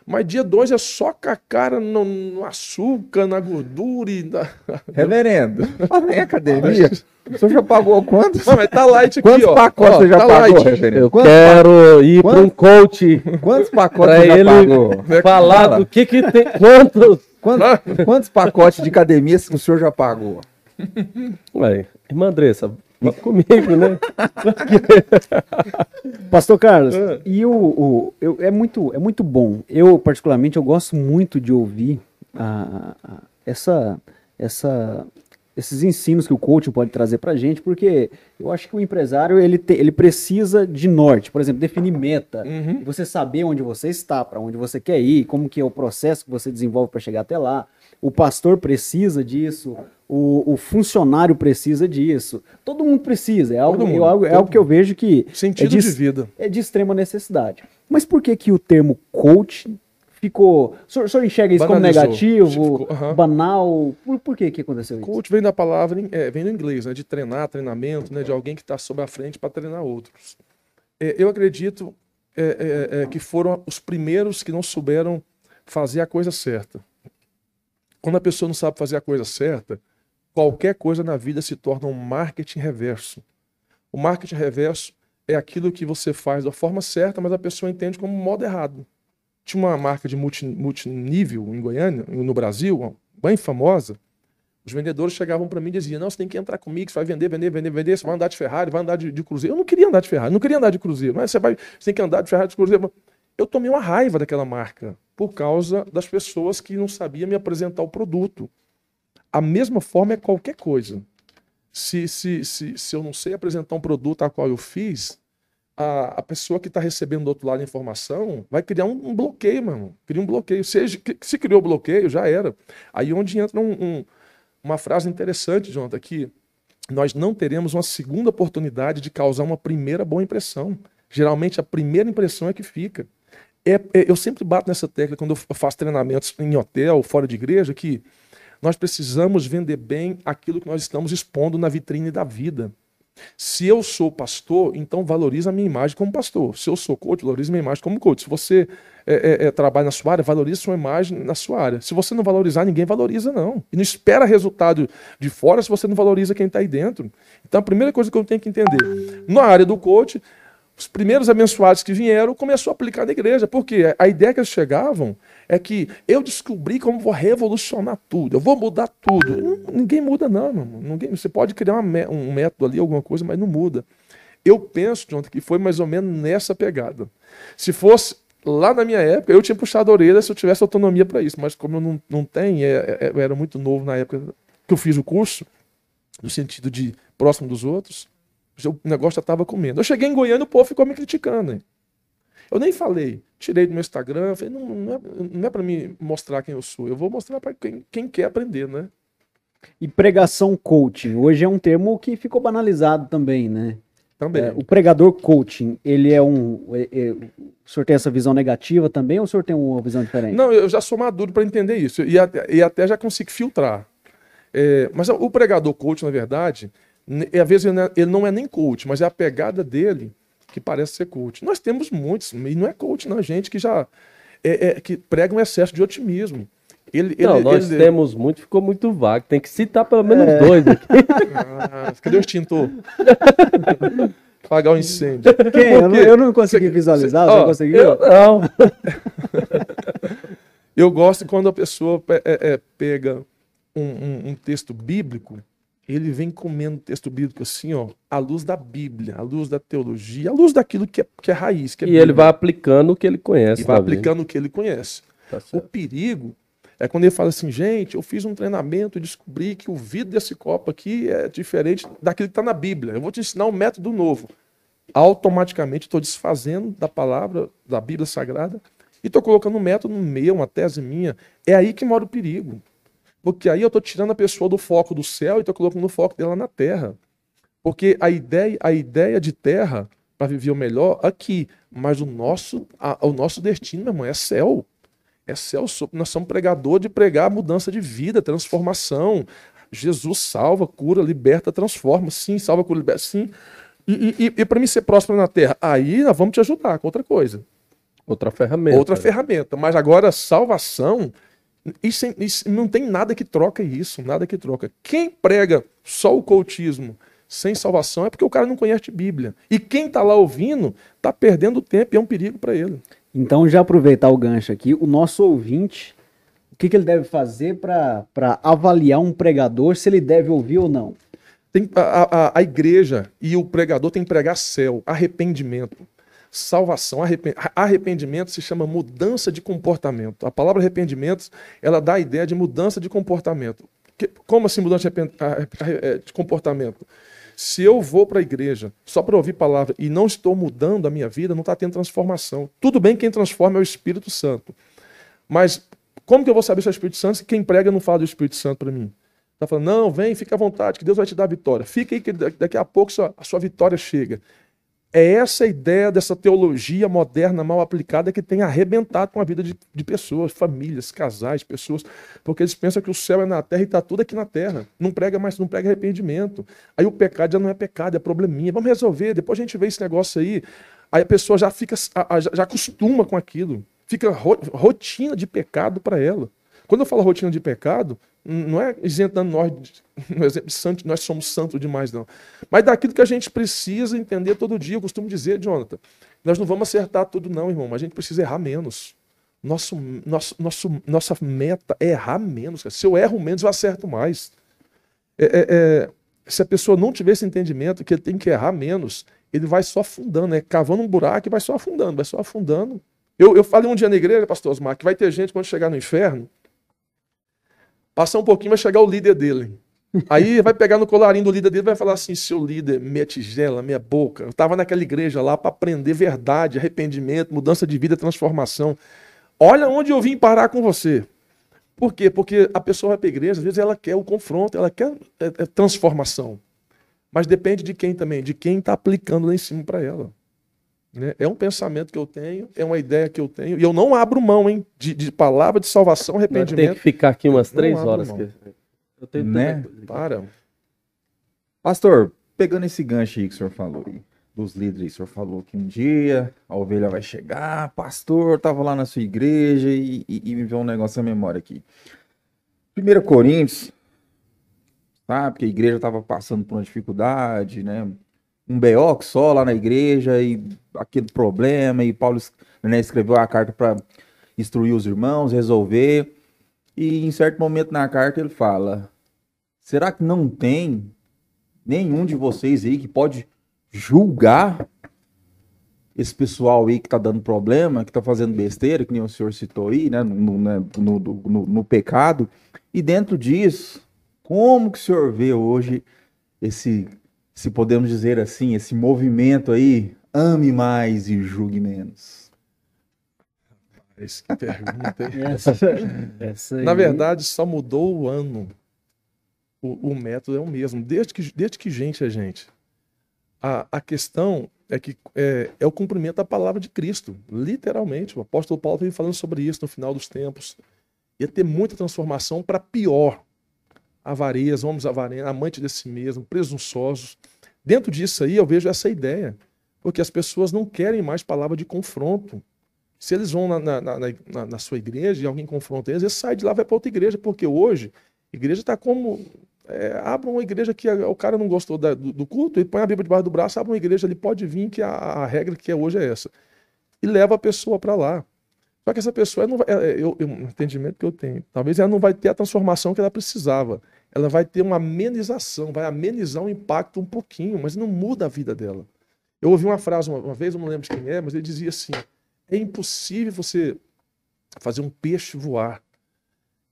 Mas dia 2 é só com a cara no, no açúcar, na gordura e na... Reverendo, fala em academia. [LAUGHS] O senhor já pagou quantos? Não, mas tá light aqui, quantos ó. pacotes você já tá pagou, light. reverendo? Eu quantos quero ir para um coach. Quantos pacotes você já ele pagou? Falar do que que tem, quantos Quantos, quantos pacotes de academia o senhor já pagou? Ué, irmã Andressa, comigo, né? Pastor Carlos, é. e o, o eu, é muito é muito bom. Eu particularmente eu gosto muito de ouvir a, a, essa essa esses ensinos que o coaching pode trazer para a gente, porque eu acho que o empresário ele, te, ele precisa de norte, por exemplo, definir meta, uhum. você saber onde você está, para onde você quer ir, como que é o processo que você desenvolve para chegar até lá. O pastor precisa disso, o, o, funcionário precisa disso, todo mundo precisa. É algo, mundo, é algo, é algo que eu vejo que sentido é de, de vida é de extrema necessidade. Mas por que que o termo coach ficou. O senhor, o senhor enxerga isso Banalizou. como negativo, ficou, uh -huh. banal? Por, por que, que aconteceu isso? Coach vem da palavra, é, vem do inglês, né? De treinar, treinamento, né? De alguém que está sobre a frente para treinar outros. É, eu acredito é, é, é, que foram os primeiros que não souberam fazer a coisa certa. Quando a pessoa não sabe fazer a coisa certa, qualquer coisa na vida se torna um marketing reverso. O marketing reverso é aquilo que você faz da forma certa, mas a pessoa entende como modo errado. Tinha uma marca de multi, multinível em Goiânia, no Brasil, bem famosa. Os vendedores chegavam para mim e diziam: Não, você tem que entrar comigo, você vai vender, vender, vender, vender, você vai andar de Ferrari, vai andar de, de Cruzeiro. Eu não queria andar de Ferrari, não queria andar de Cruzeiro, mas você, vai, você tem que andar de Ferrari, de Cruzeiro. Eu tomei uma raiva daquela marca por causa das pessoas que não sabiam me apresentar o produto. A mesma forma é qualquer coisa. Se, se, se, se eu não sei apresentar um produto a qual eu fiz, a, a pessoa que está recebendo do outro lado a informação vai criar um, um bloqueio, mano. Cria um bloqueio. Se, se criou bloqueio, já era. Aí onde entra um, um, uma frase interessante, Jonathan, que nós não teremos uma segunda oportunidade de causar uma primeira boa impressão. Geralmente a primeira impressão é que fica. É, é, eu sempre bato nessa tecla quando eu faço treinamentos em hotel, fora de igreja, que nós precisamos vender bem aquilo que nós estamos expondo na vitrine da vida. Se eu sou pastor, então valoriza a minha imagem como pastor. Se eu sou coach, valoriza a minha imagem como coach. Se você é, é, é, trabalha na sua área, valoriza a sua imagem na sua área. Se você não valorizar, ninguém valoriza, não. E não espera resultado de fora se você não valoriza quem está aí dentro. Então, a primeira coisa que eu tenho que entender, na área do coach, os primeiros abençoados que vieram começou a aplicar na igreja. Porque a ideia que eles chegavam é que eu descobri como vou revolucionar tudo, eu vou mudar tudo. Ninguém muda, não, mano. Ninguém, você pode criar uma, um método ali, alguma coisa, mas não muda. Eu penso, Jonathan, que foi mais ou menos nessa pegada. Se fosse lá na minha época, eu tinha puxado a orelha se eu tivesse autonomia para isso, mas como eu não, não tenho, é, é, eu era muito novo na época que eu fiz o curso, no sentido de próximo dos outros, o negócio já estava comendo. Eu cheguei em Goiânia, o povo ficou me criticando. Hein? Eu nem falei, tirei do meu Instagram, falei, não, não é, não é para me mostrar quem eu sou, eu vou mostrar para quem, quem quer aprender, né? E pregação coaching, hoje é um termo que ficou banalizado também, né? Também. É, o pregador coaching, ele é um. É, é, o senhor tem essa visão negativa também ou o senhor tem uma visão diferente? Não, eu já sou maduro para entender isso e até, e até já consigo filtrar. É, mas o pregador coach, na verdade, às vezes ele não é nem coach, mas é a pegada dele que parece ser coach. Nós temos muitos, e não é coach, não, gente que já é, é, que prega um excesso de otimismo. Ele, não, ele, nós ele... temos muito, ficou muito vago. Tem que citar pelo menos é. dois aqui. Ah, cadê o extintor? Apagar o incêndio. Quem? Eu não, eu não consegui visualizar, você, conseguiu? Eu, não. eu gosto quando a pessoa é, é, pega um, um, um texto bíblico ele vem comendo texto bíblico assim, ó, à luz da Bíblia, à luz da teologia, à luz daquilo que é, que é raiz. Que é e Bíblia. ele vai aplicando o que ele conhece. E vai aplicando o que ele conhece. Tá o perigo é quando ele fala assim, gente, eu fiz um treinamento e descobri que o vidro desse copo aqui é diferente daquilo que está na Bíblia. Eu vou te ensinar um método novo. Automaticamente estou desfazendo da palavra da Bíblia Sagrada e estou colocando um método meu, uma tese minha. É aí que mora o perigo. Porque aí eu estou tirando a pessoa do foco do céu e estou colocando o foco dela na terra. Porque a ideia, a ideia de terra para viver o melhor aqui, mas o nosso, a, o nosso destino, meu irmão, é céu. É céu. Nós somos pregador de pregar mudança de vida, transformação. Jesus salva, cura, liberta, transforma. Sim, salva, cura, liberta. Sim. E, e, e para mim ser próximo na terra, aí nós vamos te ajudar com outra coisa. Outra ferramenta. Outra ferramenta. Mas agora, salvação isso, isso, não tem nada que troca isso, nada que troca. Quem prega só o cultismo sem salvação é porque o cara não conhece Bíblia. E quem está lá ouvindo está perdendo tempo e é um perigo para ele. Então, já aproveitar o gancho aqui, o nosso ouvinte, o que, que ele deve fazer para avaliar um pregador, se ele deve ouvir ou não? Tem, a, a, a igreja e o pregador tem que pregar céu, arrependimento, salvação. Arrependimento se chama mudança de comportamento. A palavra arrependimento, ela dá a ideia de mudança de comportamento. Como assim mudança é, de comportamento? Se eu vou para a igreja só para ouvir palavra e não estou mudando a minha vida, não está tendo transformação. Tudo bem, quem transforma é o Espírito Santo. Mas como que eu vou saber se é o Espírito Santo se quem prega não fala do Espírito Santo para mim? Está falando, não, vem, fica à vontade, que Deus vai te dar a vitória. Fica aí que daqui a pouco a sua vitória chega. É essa ideia dessa teologia moderna mal aplicada que tem arrebentado com a vida de, de, pessoas, famílias, casais, pessoas, porque eles pensam que o céu é na terra e está tudo aqui na terra. Não prega mais, não prega arrependimento. Aí o pecado já não é pecado, é probleminha. Vamos resolver, depois a gente vê esse negócio aí. Aí a pessoa já fica, já acostuma com aquilo. Fica rotina de pecado para ela. Quando eu falo rotina de pecado, não é isentando nós, no [LAUGHS] exemplo santo, nós somos santos demais, não. Mas daquilo que a gente precisa entender todo dia. Eu costumo dizer, Jonathan, nós não vamos acertar tudo, não, irmão, mas a gente precisa errar menos. Nosso, nosso, nosso, nossa meta é errar menos. Se eu erro menos, eu acerto mais. É, é, é, se a pessoa não tiver esse entendimento que ele tem que errar menos, ele vai só afundando, é cavando um buraco e vai só afundando, vai só afundando. Eu, eu falei um dia na igreja, pastor Osmar, que vai ter gente quando chegar no inferno, Passar um pouquinho vai chegar o líder dele. Aí vai pegar no colarinho do líder dele e vai falar assim: seu líder, minha tigela, minha boca. Eu estava naquela igreja lá para aprender verdade, arrependimento, mudança de vida, transformação. Olha onde eu vim parar com você. Por quê? Porque a pessoa vai para a igreja, às vezes ela quer o confronto, ela quer é, é, transformação. Mas depende de quem também, de quem está aplicando lá em cima para ela. Né? É um pensamento que eu tenho, é uma ideia que eu tenho, e eu não abro mão hein, de, de palavra de salvação, arrependimento. Tem que ficar aqui umas três horas. Que... Eu tenho né? Para. Pastor, pegando esse gancho aí que o senhor falou aí, dos líderes, o senhor falou que um dia a ovelha vai chegar, pastor, estava lá na sua igreja e, e, e me veio um negócio na memória aqui. 1 Coríntios, sabe, que a igreja estava passando por uma dificuldade, né? Um BO só lá na igreja e aquele problema, e Paulo né, escreveu a carta para instruir os irmãos, resolver. E em certo momento na carta ele fala: será que não tem nenhum de vocês aí que pode julgar esse pessoal aí que tá dando problema, que tá fazendo besteira, que nem o senhor citou aí, né, no, né, no, no, no pecado? E dentro disso, como que o senhor vê hoje esse se podemos dizer assim, esse movimento aí, ame mais e julgue menos? Essa que pergunta, [LAUGHS] essa, essa Na verdade, só mudou o ano. O, o, método é o mesmo, desde que, desde que gente é gente. A, a questão é que é, é, o cumprimento da palavra de Cristo, literalmente. O apóstolo Paulo vem falando sobre isso no final dos tempos. Ia ter muita transformação para pior avarias, homens avarentos, amantes de si mesmo, presunçosos. Dentro disso aí eu vejo essa ideia, porque as pessoas não querem mais palavra de confronto. Se eles vão na, na, na, na sua igreja e alguém confronta eles, eles saem de lá e vai para outra igreja, porque hoje a igreja está como. É, uma igreja que o cara não gostou da, do, do, culto, e põe a Bíblia debaixo do braço, abre uma igreja, ele pode vir, que a, a regra que é hoje é essa. E leva a pessoa para lá. Só que essa pessoa, não vai, é, eu, eu, o entendimento que eu tenho, talvez ela não vai ter a transformação que ela precisava. Ela vai ter uma amenização, vai amenizar o impacto um pouquinho, mas não muda a vida dela. Eu ouvi uma frase uma, uma vez, eu não lembro de quem é, mas ele dizia assim: é impossível você fazer um peixe voar.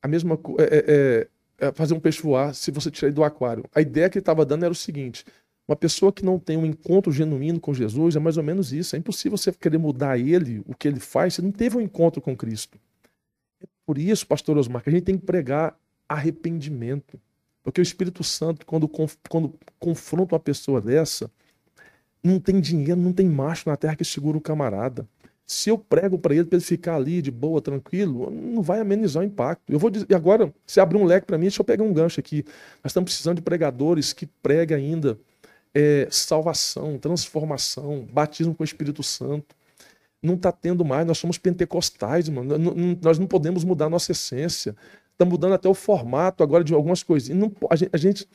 A mesma coisa. É, é, é, fazer um peixe voar se você tirar ele do aquário. A ideia que ele estava dando era o seguinte: uma pessoa que não tem um encontro genuíno com Jesus é mais ou menos isso. É impossível você querer mudar ele, o que ele faz, você não teve um encontro com Cristo. É por isso, pastor Osmar, que a gente tem que pregar arrependimento. Porque o Espírito Santo, quando, quando confronta uma pessoa dessa, não tem dinheiro, não tem macho na terra que segura o camarada. Se eu prego para ele, para ele ficar ali de boa, tranquilo, não vai amenizar o impacto. Eu vou dizer, agora, se abrir um leque para mim, deixa eu pegar um gancho aqui. Nós estamos precisando de pregadores que pregam ainda é, salvação, transformação, batismo com o Espírito Santo. Não está tendo mais, nós somos pentecostais, mano. Nós não podemos mudar nossa essência. Está mudando até o formato agora de algumas coisas. Não, a, gente, a, gente,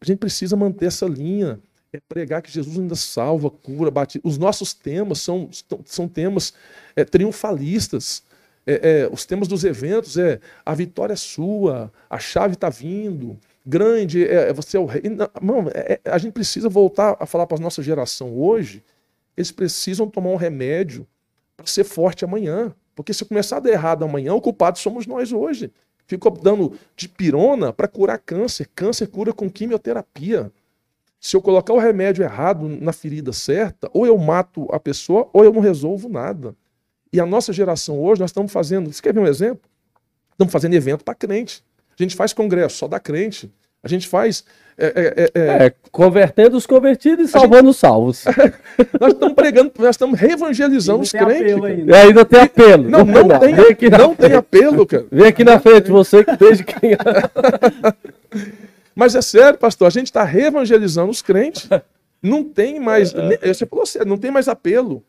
a gente precisa manter essa linha. É pregar que Jesus ainda salva, cura, batiza. Os nossos temas são, são temas é, triunfalistas. É, é, os temas dos eventos é a vitória é sua, a chave está vindo, grande, é, é você é o rei. Não, é, é, a gente precisa voltar a falar para a nossa geração hoje, eles precisam tomar um remédio para ser forte amanhã. Porque se começar a dar errado amanhã, o culpado somos nós hoje. Ficou dando de pirona para curar câncer. Câncer cura com quimioterapia. Se eu colocar o remédio errado na ferida certa, ou eu mato a pessoa, ou eu não resolvo nada. E a nossa geração hoje, nós estamos fazendo. Você quer ver um exemplo? Estamos fazendo evento para crente. A gente faz congresso só da crente. A gente faz. É, é, é, é convertendo os convertidos e salvando os salvos. [LAUGHS] nós estamos pregando, nós estamos reevangelizando os crentes. Ainda. É, ainda tem apelo. Não, não, não tem, aqui não tem apelo, cara. Vem aqui na frente, você que desde quem. [LAUGHS] Mas é sério, pastor, a gente está reevangelizando os crentes. Não tem mais. Você falou sério, não tem mais apelo.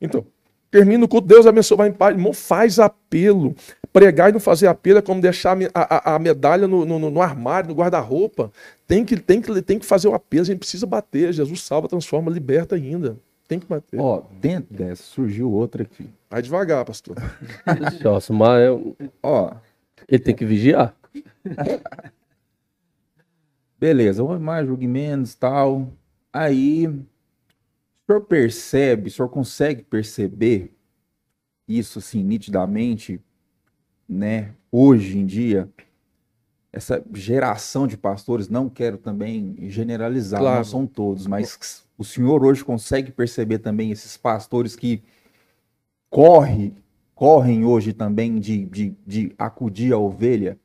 Então, termina o culto, Deus abençoe, vai em paz. Irmão, faz apelo. Pregar e não fazer apelo é como deixar a, a, a medalha no, no, no, armário, no guarda-roupa. Tem que, tem, que, tem que fazer o apelo, a gente precisa bater. Jesus salva, transforma, liberta ainda. Tem que bater. Ó, dentro dessa surgiu outra aqui. Vai devagar, pastor. [LAUGHS] Nossa, mas eu... Ó, ele tem que vigiar. Beleza, mais, julgue menos tal. Aí, o senhor percebe, o senhor consegue perceber isso assim nitidamente né, hoje em dia, essa geração de pastores, não quero também generalizar, claro. não são todos, mas o senhor hoje consegue perceber também esses pastores que corre, correm hoje também de, de, de acudir a ovelha,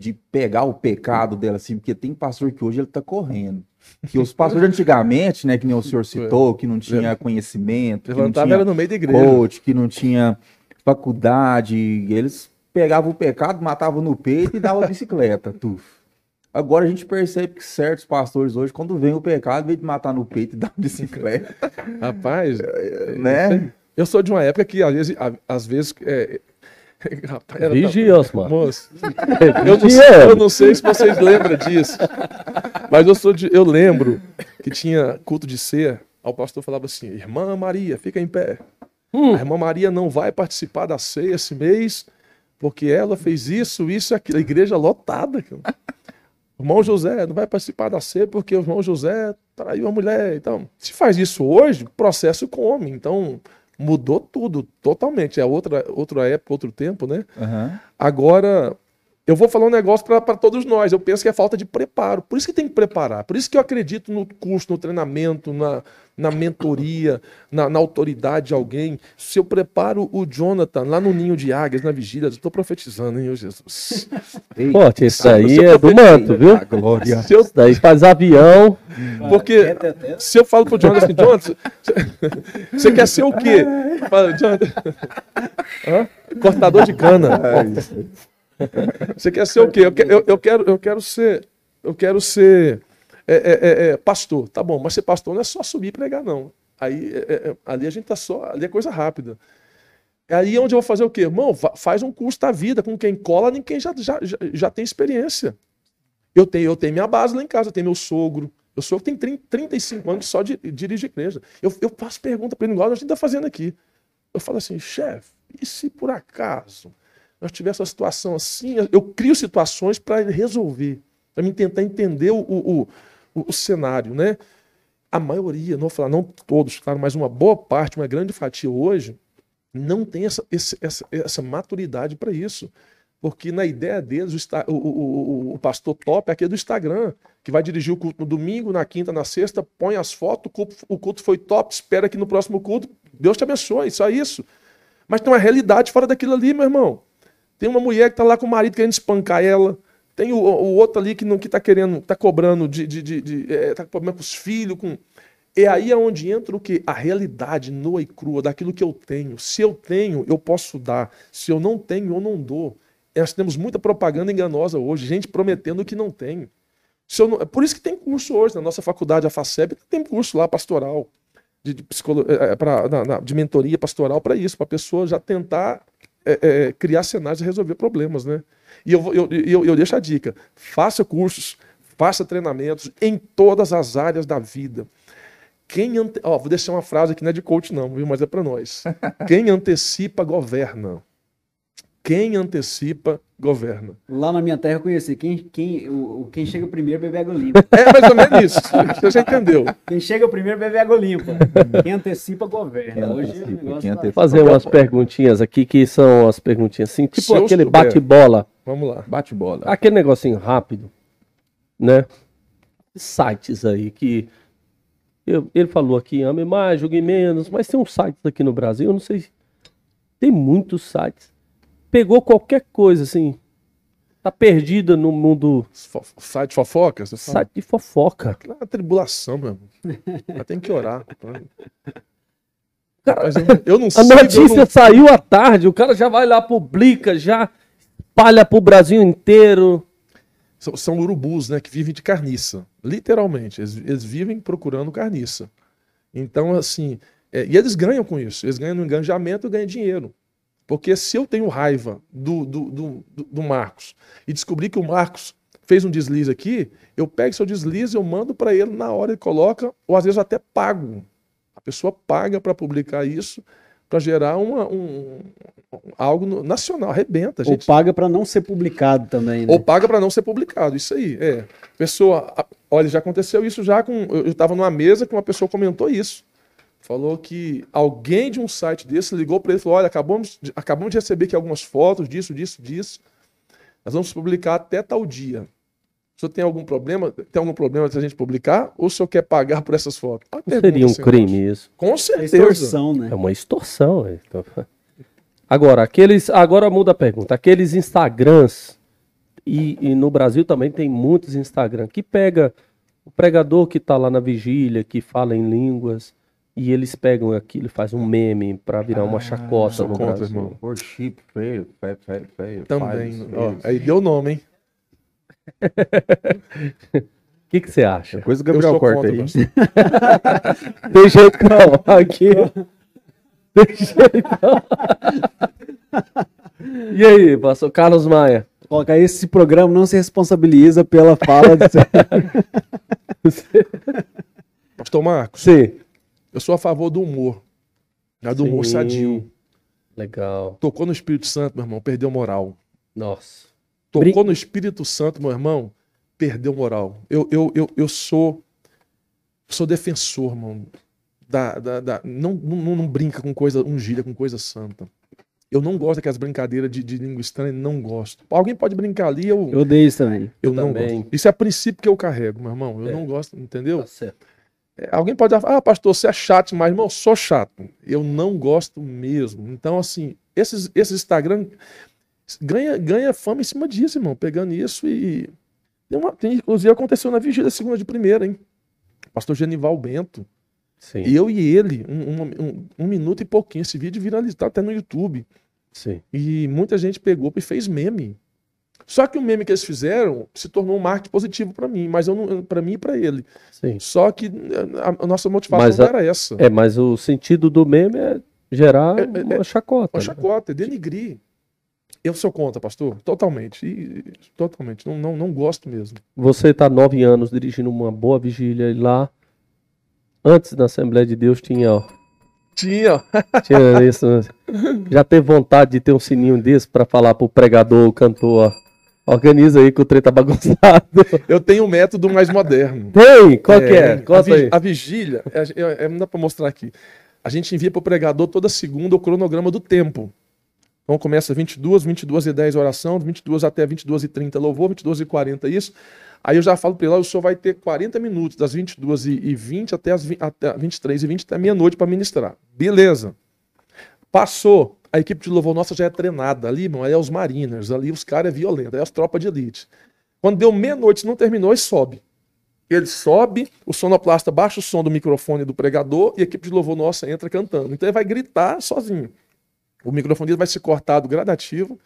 de, pegar o pecado dela, assim, porque tem pastor que hoje ele está correndo. Que os pastores antigamente, né, que nem o senhor citou, que não tinha conhecimento, que não tinha no meio da igreja. coach, que não tinha faculdade, eles pegavam o pecado, matavam no peito e davam a bicicleta, tuf. Agora a gente percebe que certos pastores hoje, quando vem o pecado, vem de matar no peito e dar bicicleta. [LAUGHS] Rapaz, né? Eu sou de uma época que às vezes, às vezes é, Rapaz, Vigios, mano. Moço, [LAUGHS] eu, não sei, eu não sei se vocês lembram disso, mas eu, sou de, eu lembro que tinha culto de ser, o pastor falava assim, irmã Maria, fica em pé. Hum. A irmã Maria não vai participar da ceia esse mês, porque ela fez isso, isso e aquilo. A igreja lotada. O irmão José não vai participar da ceia porque o irmão José traiu a mulher. Então, se faz isso hoje, o processo come. Então, mudou tudo, totalmente. É outra, outra época, outro tempo, né? Uhum. Agora, eu vou falar um negócio para todos nós. Eu penso que é falta de preparo. Por isso que tem que preparar. Por isso que eu acredito no curso, no treinamento, na, na mentoria, na, na autoridade de alguém. Se eu preparo o Jonathan lá no ninho de águias, na vigília, eu estou profetizando, hein, Jesus? Pô, isso aí é do manto, viu? A glória. Se eu... Isso daí faz avião. Porque se eu falo pro Jonathan assim, Jonathan, você quer ser o quê? Fala, Jonathan. Hã? Cortador de cana. É você quer ser o quê? Eu, eu, eu, quero, eu quero ser. Eu quero ser é, é, é, é pastor. Tá bom, mas ser pastor não é só subir e pregar, não. Aí é, ali a gente tá só. Ali é coisa rápida. É aí onde eu vou fazer o quê? Irmão, faz um curso da vida com quem cola, nem quem já, já, já, tem experiência. Eu tenho, eu tenho minha base lá em casa, eu tenho meu sogro. Eu sou que tem 35 anos só de, dirige igreja. Eu, eu faço pergunta para ele, igual a gente está fazendo aqui. Eu falo assim, chefe, e se por acaso nós tivermos essa situação assim, eu crio situações para resolver, para mim tentar entender o, o, o, o, cenário, né? A maioria, não vou falar não todos, claro, mas uma boa parte, uma grande fatia hoje, não tem essa, essa, essa maturidade para isso. Porque na ideia deles, o, o, o, pastor top é aquele do Instagram, que vai dirigir o culto no domingo, na quinta, na sexta, põe as fotos, o culto, o culto foi top, espera que no próximo culto, Deus te abençoe, só isso. Mas tem uma realidade fora daquilo ali, meu irmão. Tem uma mulher que está lá com o marido querendo espancar ela. Tem o, o outro ali que não que está querendo, está cobrando de, de, de, de é, tá com problema com os filhos, com é aí onde entra o que? A realidade nua e crua daquilo que eu tenho. Se eu tenho, eu posso dar. Se eu não tenho, eu não dou. Nós temos muita propaganda enganosa hoje, gente prometendo que não tem. Se não... Por isso que tem curso hoje na nossa faculdade, a FACEB, tem curso lá pastoral, de, de, psicolo... É, é, pra, na, na, de mentoria pastoral para isso, para a pessoa já tentar é, é, criar cenários e resolver problemas, né? E eu, eu, eu, eu deixo a dica: faça cursos, faça treinamentos em todas as áreas da vida. Quem ante... Ó, vou deixar uma frase aqui, não é de coach, não, viu? Mas é para nós. [LAUGHS] Quem antecipa, governa. Quem antecipa, governa. Lá na minha terra eu conheci. Quem, quem, o, quem chega primeiro bebe água limpa. É mais ou menos isso. Você já entendeu. Quem chega primeiro bebe água limpa. Quem antecipa, governa. Quem Hoje antecipa, quem tá- antecipa. Fazer umas perguntinhas aqui que são as perguntinhas assim, tipo Se eu aquele bate-bola, Vamos lá. Bate bola. aquele negocinho rápido, né? Sites aí que eu- ele falou aqui, ame mais, jogue menos, mas tem uns sites aqui no Brasil, eu não sei, se- tem muitos sites. Pegou qualquer coisa assim, tá perdida no mundo Fo- Site fofocas? Você fala? site de fofoca. Aquilo é uma tribulação, meu. Mas tem que orar. Cara, Mas eu, eu não [LAUGHS] A sigo, eu notícia não- saiu à tarde, o cara já vai lá, publica, já espalha pro Brasil inteiro. São, são urubus, né? Que vivem de carniça. Literalmente. Eles, eles vivem procurando carniça. Então, assim. é, e eles ganham com isso. Eles ganham no engajamento e ganham dinheiro. Porque se eu tenho raiva do, do, do, do- Marcos e descobrir que o Marcos fez um deslize aqui, eu pego seu deslize, eu mando para ele na hora ele coloca, ou às vezes eu até pago. A pessoa paga para publicar isso, para gerar uma, um, algo nacional. Arrebenta, Ou gente. paga para não ser publicado também, né? Ou paga para não ser publicado, isso aí. É. Pessoa, olha, já aconteceu isso já com. Eu estava numa mesa que uma pessoa comentou isso. Falou que alguém de um site desse ligou para ele e falou: olha, acabamos de, acabamos de receber aqui algumas fotos disso, disso, disso. Nós vamos publicar até tal dia. O senhor tem algum problema? Tem algum problema se a gente publicar? Ou o senhor quer pagar por essas fotos? Pergunta, seria um senhor. crime isso. Com É certeza. extorsão, né? É uma extorsão. é. Então, Agora, aqueles. Agora muda a pergunta. Aqueles Instagrams, e, e no Brasil também tem muitos Instagram, que pega o pregador que tá lá na vigília, que fala em línguas, e eles pegam aquilo e faz um meme para virar uma chacota sou no contra, Brasil. irmão. Worship, feio, feio, feio, feio. Também. Ó, aí deu o nome, hein? O [LAUGHS] que que você acha? Depois o Eu Gabriel corta aí. [LAUGHS] Tem jeito não. Aqui. Tem jeito não. E aí, pastor Carlos Maia? Coloca esse programa não se responsabiliza pela fala de [LAUGHS] Pastor Marcos, Sim. Eu sou a favor do humor. né, Do humor Sim. sadio. Legal. Tocou no Espírito Santo, meu irmão, perdeu moral. Nossa. Tocou Brin- no Espírito Santo, meu irmão, perdeu moral. Eu, eu, eu, eu sou sou defensor, irmão. Da, da, da- não, não, não brinca com coisa ungida, com coisa santa. Eu não gosto daquelas brincadeiras de, de língua estranha, não gosto. Alguém pode brincar ali, eu, Eu odeio isso também. eu não também. gosto. Isso é princípio que eu carrego, meu irmão. Eu É. não gosto, entendeu? Tá certo. Alguém pode falar, ah, pastor, você é chato demais. Irmão, eu sou chato. Eu não gosto mesmo. Então, assim, esses, esses Instagram ganha, ganha fama em cima disso, irmão. Pegando isso e. Tem uma, tem, inclusive, aconteceu na vigília segunda de primeira, hein? Pastor Genival Bento. Sim. Eu e ele, um, um, um- um minuto e pouquinho. Esse vídeo viralizou, tá até no YouTube. Sim. E muita gente pegou e fez meme. Só que o meme que eles fizeram se tornou um marketing positivo para mim, mas eu não, para mim e para ele. Sim. Só que a, a nossa motivação Mas não a- era essa. É, mas o sentido do meme é gerar É, é, uma chacota. Uma né? chacota, é denigrir. Eu sou contra, pastor, totalmente. E, totalmente. Não, não, não gosto mesmo. Você está nove anos dirigindo uma boa vigília e lá. Antes da Assembleia de Deus tinha, ó, Tinha, [LAUGHS] tinha isso. né? Já teve vontade de ter um sininho desse para falar pro pregador, o cantor, ó. Organiza aí que o trem tá bagunçado. [LAUGHS] Eu tenho um método mais moderno. Tem! Qual que é? a, Conta vi- aí. a vigília, é, é- é- não dá para mostrar aqui. A gente envia para o pregador toda segunda o cronograma do tempo. Então começa 22, 22 e 10 oração, 22 até 22 e 30 louvor, 22 e 40 isso. Aí eu já falo para ele, o senhor vai ter 40 minutos, das 22 e e 20 até as vi- até 23 e 20 até meia-noite para ministrar. Beleza. Passou, a equipe de louvor nossa já é treinada. Ali, irmão, aí é os mariners, ali os caras é violento, aí é as tropas de elite. Quando deu meia-noite, não terminou, e sobe. Ele sobe, o sonoplasta baixa o som do microfone do pregador e a equipe de louvor nossa entra cantando. Então ele vai gritar sozinho. O microfone dele vai ser cortado gradativo,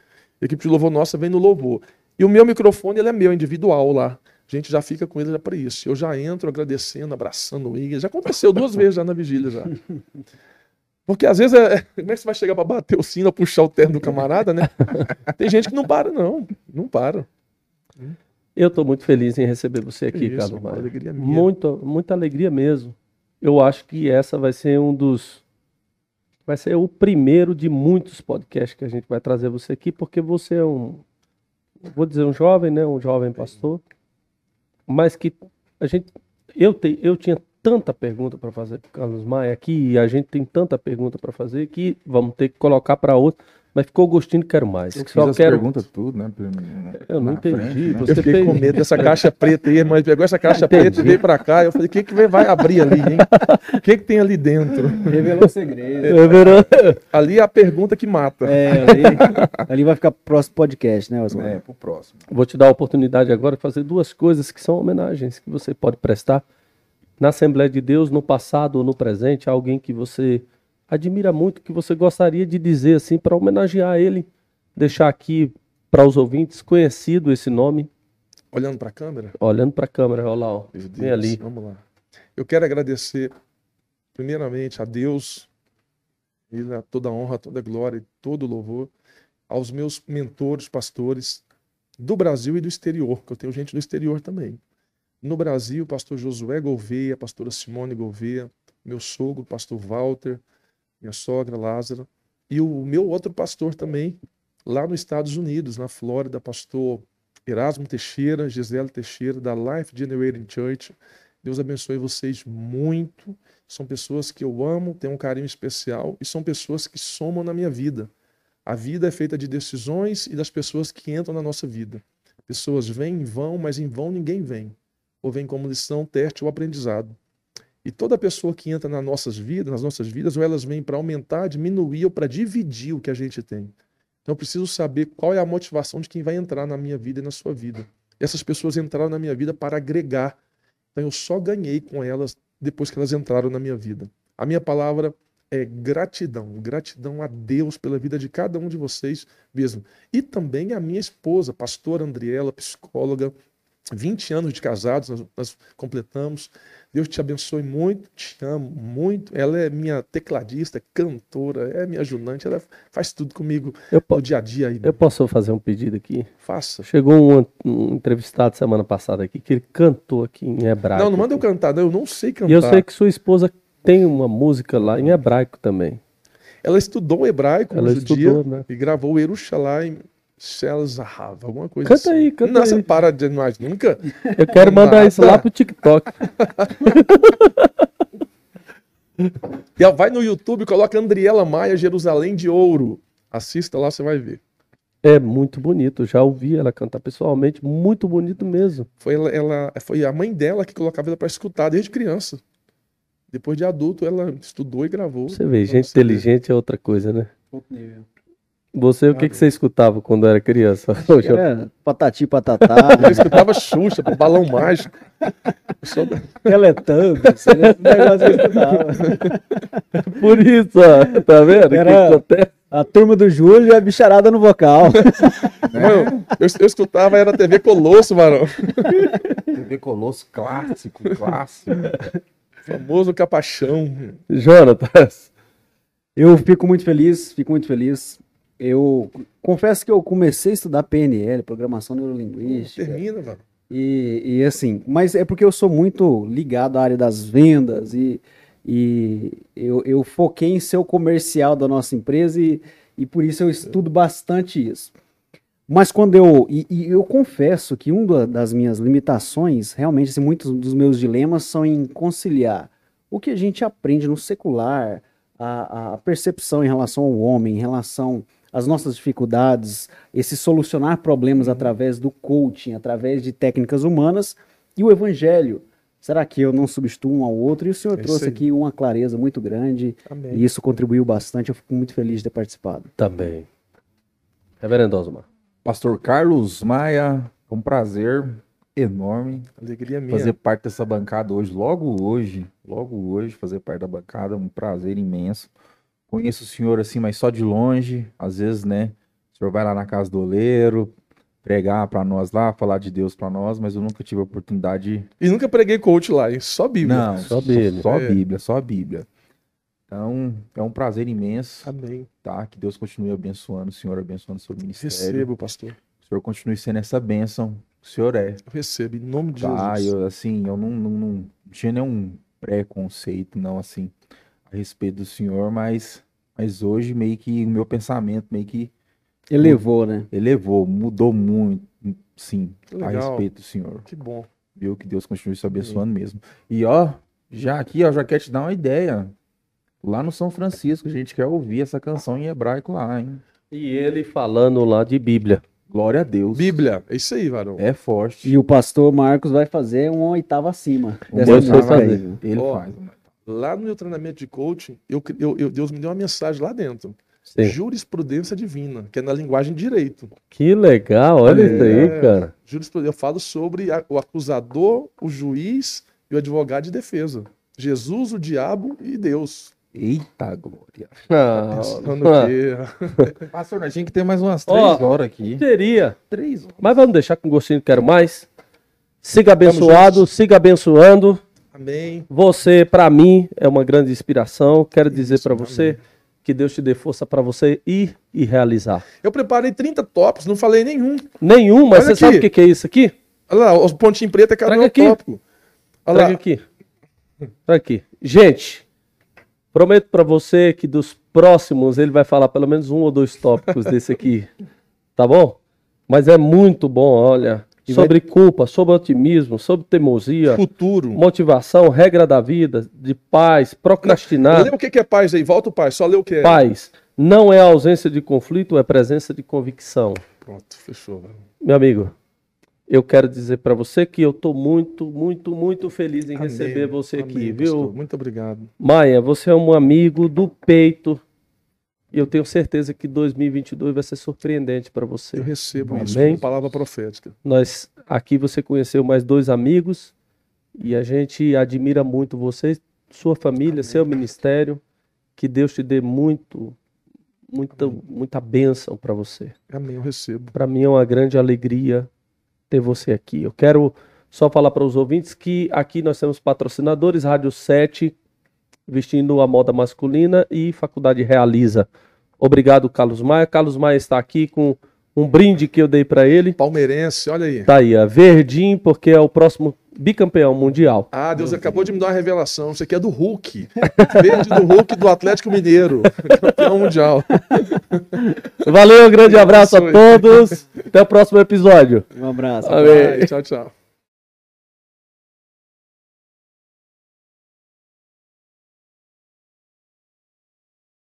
a equipe de louvor nossa vem no louvor. E o meu microfone ele é meu, individual lá. A gente já fica com ele já para isso. Eu já entro agradecendo, abraçando ele. Já aconteceu duas [LAUGHS] vezes já na vigília já. Porque às vezes é. Como é que você vai chegar para bater o sino puxar o terno do camarada, né? Tem gente que não para, não. Não para. Eu tô muito feliz em receber você aqui, Isso, Carlos Maia. alegria minha. Muito, muita alegria mesmo. Eu acho que essa vai ser um dos vai ser o primeiro de muitos podcasts que a gente vai trazer você aqui, porque você é um, vou dizer um jovem, né, um jovem pastor, mas que a gente, eu, te, eu tinha tanta pergunta para fazer para Carlos Maia aqui, e a gente tem tanta pergunta para fazer que vamos ter que colocar para outro. Mas ficou gostinho, quero mais. Eu Só fiz quero. pergunta tudo, né? Eu não entendi. frente, né? Você Eu fiquei fez- com medo dessa caixa preta aí, mas pegou essa caixa Entendi. preta e veio pra cá. Eu falei, o que, que vai abrir ali, hein? O que, que tem ali dentro? Revelou o segredo. É verdade. Ali é a pergunta que mata. É, ali, ali vai ficar pro próximo podcast, né, Osmar? É, pro próximo. Vou te dar a oportunidade agora de fazer duas coisas que são homenagens que você pode prestar na Assembleia de Deus, no passado ou no presente, a alguém que você admira muito, que você gostaria de dizer assim para homenagear ele, deixar aqui para os ouvintes conhecido esse nome, Olhando pra câmera. olhando para a câmera, olha lá, ó. Meu Vem Deus, ali. Vamos lá. Eu quero agradecer, primeiramente, a Deus, e a toda a honra, toda a glória e todo o louvor, aos meus mentores, pastores do Brasil e do exterior, que eu tenho gente do exterior também. No Brasil, pastor Josué Gouveia, pastora Simone Gouveia, meu sogro, pastor Walter, minha sogra Lázara, e o meu outro pastor também, lá nos Estados Unidos, na Flórida, pastor Erasmo Teixeira, Gisele Teixeira, da Life Generating Church. Deus abençoe vocês muito. São pessoas que eu amo, tenho um carinho especial e são pessoas que somam na minha vida. A vida é feita de decisões e das pessoas que entram na nossa vida. Pessoas vêm e vão, mas em vão ninguém vem. Ou vem como lição, teste ou aprendizado. E toda pessoa que entra nas nossas vidas, nas nossas vidas, ou elas vêm para aumentar, diminuir ou para dividir o que a gente tem. Então eu preciso saber qual é a motivação de quem vai entrar na minha vida e na sua vida. Essas pessoas entraram na minha vida para agregar. Então eu só ganhei com elas depois que elas entraram na minha vida. A minha palavra é gratidão, gratidão a Deus pela vida de cada um de vocês mesmo. E também a minha esposa, pastora Andriela, psicóloga, 20 anos de casados, nós, nós completamos. Deus te abençoe muito, te amo muito. Ela é minha tecladista, cantora, é minha ajudante, ela faz tudo comigo Eu, no dia a dia aí. eu posso fazer um pedido aqui? Faça. Chegou um, um entrevistado semana passada aqui que ele cantou aqui em hebraico. Não, não manda eu cantar, não, eu não sei cantar. E eu sei que sua esposa tem uma música lá em hebraico também. Ela estudou hebraico Ela estudou, né? e gravou o Yerushalayim Shel Zahav, alguma coisa Canta assim. aí, canta Nossa, aí. para de nós, nunca. Eu quero mandar isso lá Nada. pro TikTok. [LAUGHS] E vai no YouTube, coloca Andriela Maia, Jerusalém de Ouro. Assista lá, você vai ver. É muito bonito, já ouvi ela cantar pessoalmente, muito bonito mesmo. Foi, ela, ela- foi a mãe dela que colocava ela para escutar desde criança. Depois de adulto, ela estudou e gravou. Você vê, gente inteligente é outra coisa, né? Outro nível. Você, o que, que você escutava quando era criança? [LAUGHS] Era patati patatá, [LAUGHS] Eu escutava Xuxa, balão mágico. Sou Teletubbies, era esse negócio que eu escutava. [LAUGHS] por isso, ó, tá vendo? Era- que? A turma do Júlio e a bicharada no vocal. Mano, eu, eu escutava, era TV Colosso, varão. TV Colosso clássico, clássico. Famoso Capachão. Jonatas, Eu fico muito feliz, fico muito feliz. Eu confesso que eu comecei a estudar PNL, Programação Neurolinguística. Termina, mano. E, e assim, mas é porque eu sou muito ligado à área das vendas e, e eu, eu foquei em ser o comercial da nossa empresa e, e por isso eu estudo bastante isso. Mas quando eu. E, e eu confesso que uma das minhas limitações, realmente, assim, muitos dos meus dilemas são em conciliar o que a gente aprende no secular, a, a percepção em relação ao homem, em relação às nossas dificuldades, esse solucionar problemas através do coaching, através de técnicas humanas, e o evangelho. Será que eu não substituo um ao outro? E o senhor É trouxe aqui uma clareza muito grande, Amém. e isso contribuiu bastante. Eu fico muito feliz de ter participado. também. Reverendo Osmar. Pastor Carlos Maia, é um prazer enorme Alegria minha. fazer parte dessa bancada hoje, logo hoje, logo hoje, fazer parte da bancada, um prazer imenso. Conheço o senhor assim, mas só de longe, às vezes, né? O senhor vai lá na casa do oleiro, pregar para nós lá, falar de Deus para nós, mas eu nunca tive a oportunidade. E nunca preguei coach lá, hein? Só Bíblia. Não, Só Bíblia. só É. Bíblia, só Bíblia. Então, é um prazer imenso, Amém. tá? Que Deus continue abençoando o senhor, abençoando o seu ministério. Recebo, pastor. O senhor continue sendo essa bênção. O senhor é. Eu recebo, em nome de Tá, Jesus. eu assim, eu não, não, não tinha nenhum preconceito, não, assim, a respeito do senhor, mas Mas hoje meio que o meu pensamento meio que Elevou, né? elevou, mudou muito, sim, a respeito do senhor. Que bom. Viu? Que Deus continue te abençoando mesmo. E ó, já aqui, ó, já quer te dar uma ideia. Lá no São Francisco, a gente quer ouvir essa canção em hebraico lá, hein? E ele falando lá de Bíblia. Glória a Deus. Bíblia, é isso aí, varão. É forte. E o pastor Marcos vai fazer uma oitava acima. Deus foi fazer. Ele Ó, faz. Lá no meu treinamento de coaching, eu, eu- eu- Deus me deu uma mensagem lá dentro. Sim. Jurisprudência divina, que é na linguagem de direito. Que legal, olha É. isso aí, cara. Jurisprudência, eu falo sobre a- o acusador, o juiz e o advogado de defesa. Jesus, o diabo e Deus. Eita glória. Ah, Pensando ah, que- [LAUGHS] Pastor, nós tinha que ter mais umas três Ó, horas aqui. Teria. Três horas. Mas vamos deixar com gostinho que quero mais. Siga abençoado, siga abençoando. Amém. Você, pra mim, é uma grande inspiração. Quero dizer Isso, pra você que Deus te dê força pra você ir e realizar. Eu preparei 30 tops, não falei nenhum. Nenhum, mas Olha você sabe aqui. o que, é isso aqui? Olha lá, os pontinhos pretos é cada Traga um aqui. tópico. Olha Traga lá, aqui. Traga aqui. Gente, prometo pra você que dos próximos ele vai falar pelo menos um ou dois tópicos desse aqui. [LAUGHS] Tá bom? Mas é muito bom, olha. E vai- Sobre culpa, sobre otimismo, sobre teimosia, futuro. motivação, regra da vida, de paz, procrastinar. Lê o que é paz aí, volta o paz, só lê o que é. Paz não é ausência de conflito, é presença de convicção. Pronto, fechou. velho. Meu amigo, eu quero dizer pra você que eu tô muito, muito, muito feliz em Amém, receber você aqui, amém, viu? pastor. Muito obrigado. Maia, você é um amigo do peito. E eu tenho certeza que 2022 vai ser surpreendente para você. Eu recebo Amém. isso como palavra profética. Nós aqui você conheceu mais dois amigos e a gente admira muito você, sua família, seu ministério. Que Deus te dê muito, muita, muita bênção para você. Amém, eu recebo. Para mim é uma grande alegria ter você aqui. Eu quero só falar para os ouvintes que aqui nós temos patrocinadores, Rádio 7, vestindo a moda masculina e Faculdade Realiza. Obrigado, Carlos Maia. Carlos Maia está aqui com um brinde que eu dei para ele. Palmeirense, olha aí. Tá aí, ó, verdinho, porque é o próximo bicampeão mundial. Ah, Deus acabou de me dar uma revelação. Isso aqui é do Hulk. [LAUGHS] Verde do Hulk do Atlético Mineiro. Campeão mundial. Valeu, um grande abraço a todos. Até o próximo episódio. Um abraço. Amém. Vai, tchau, tchau.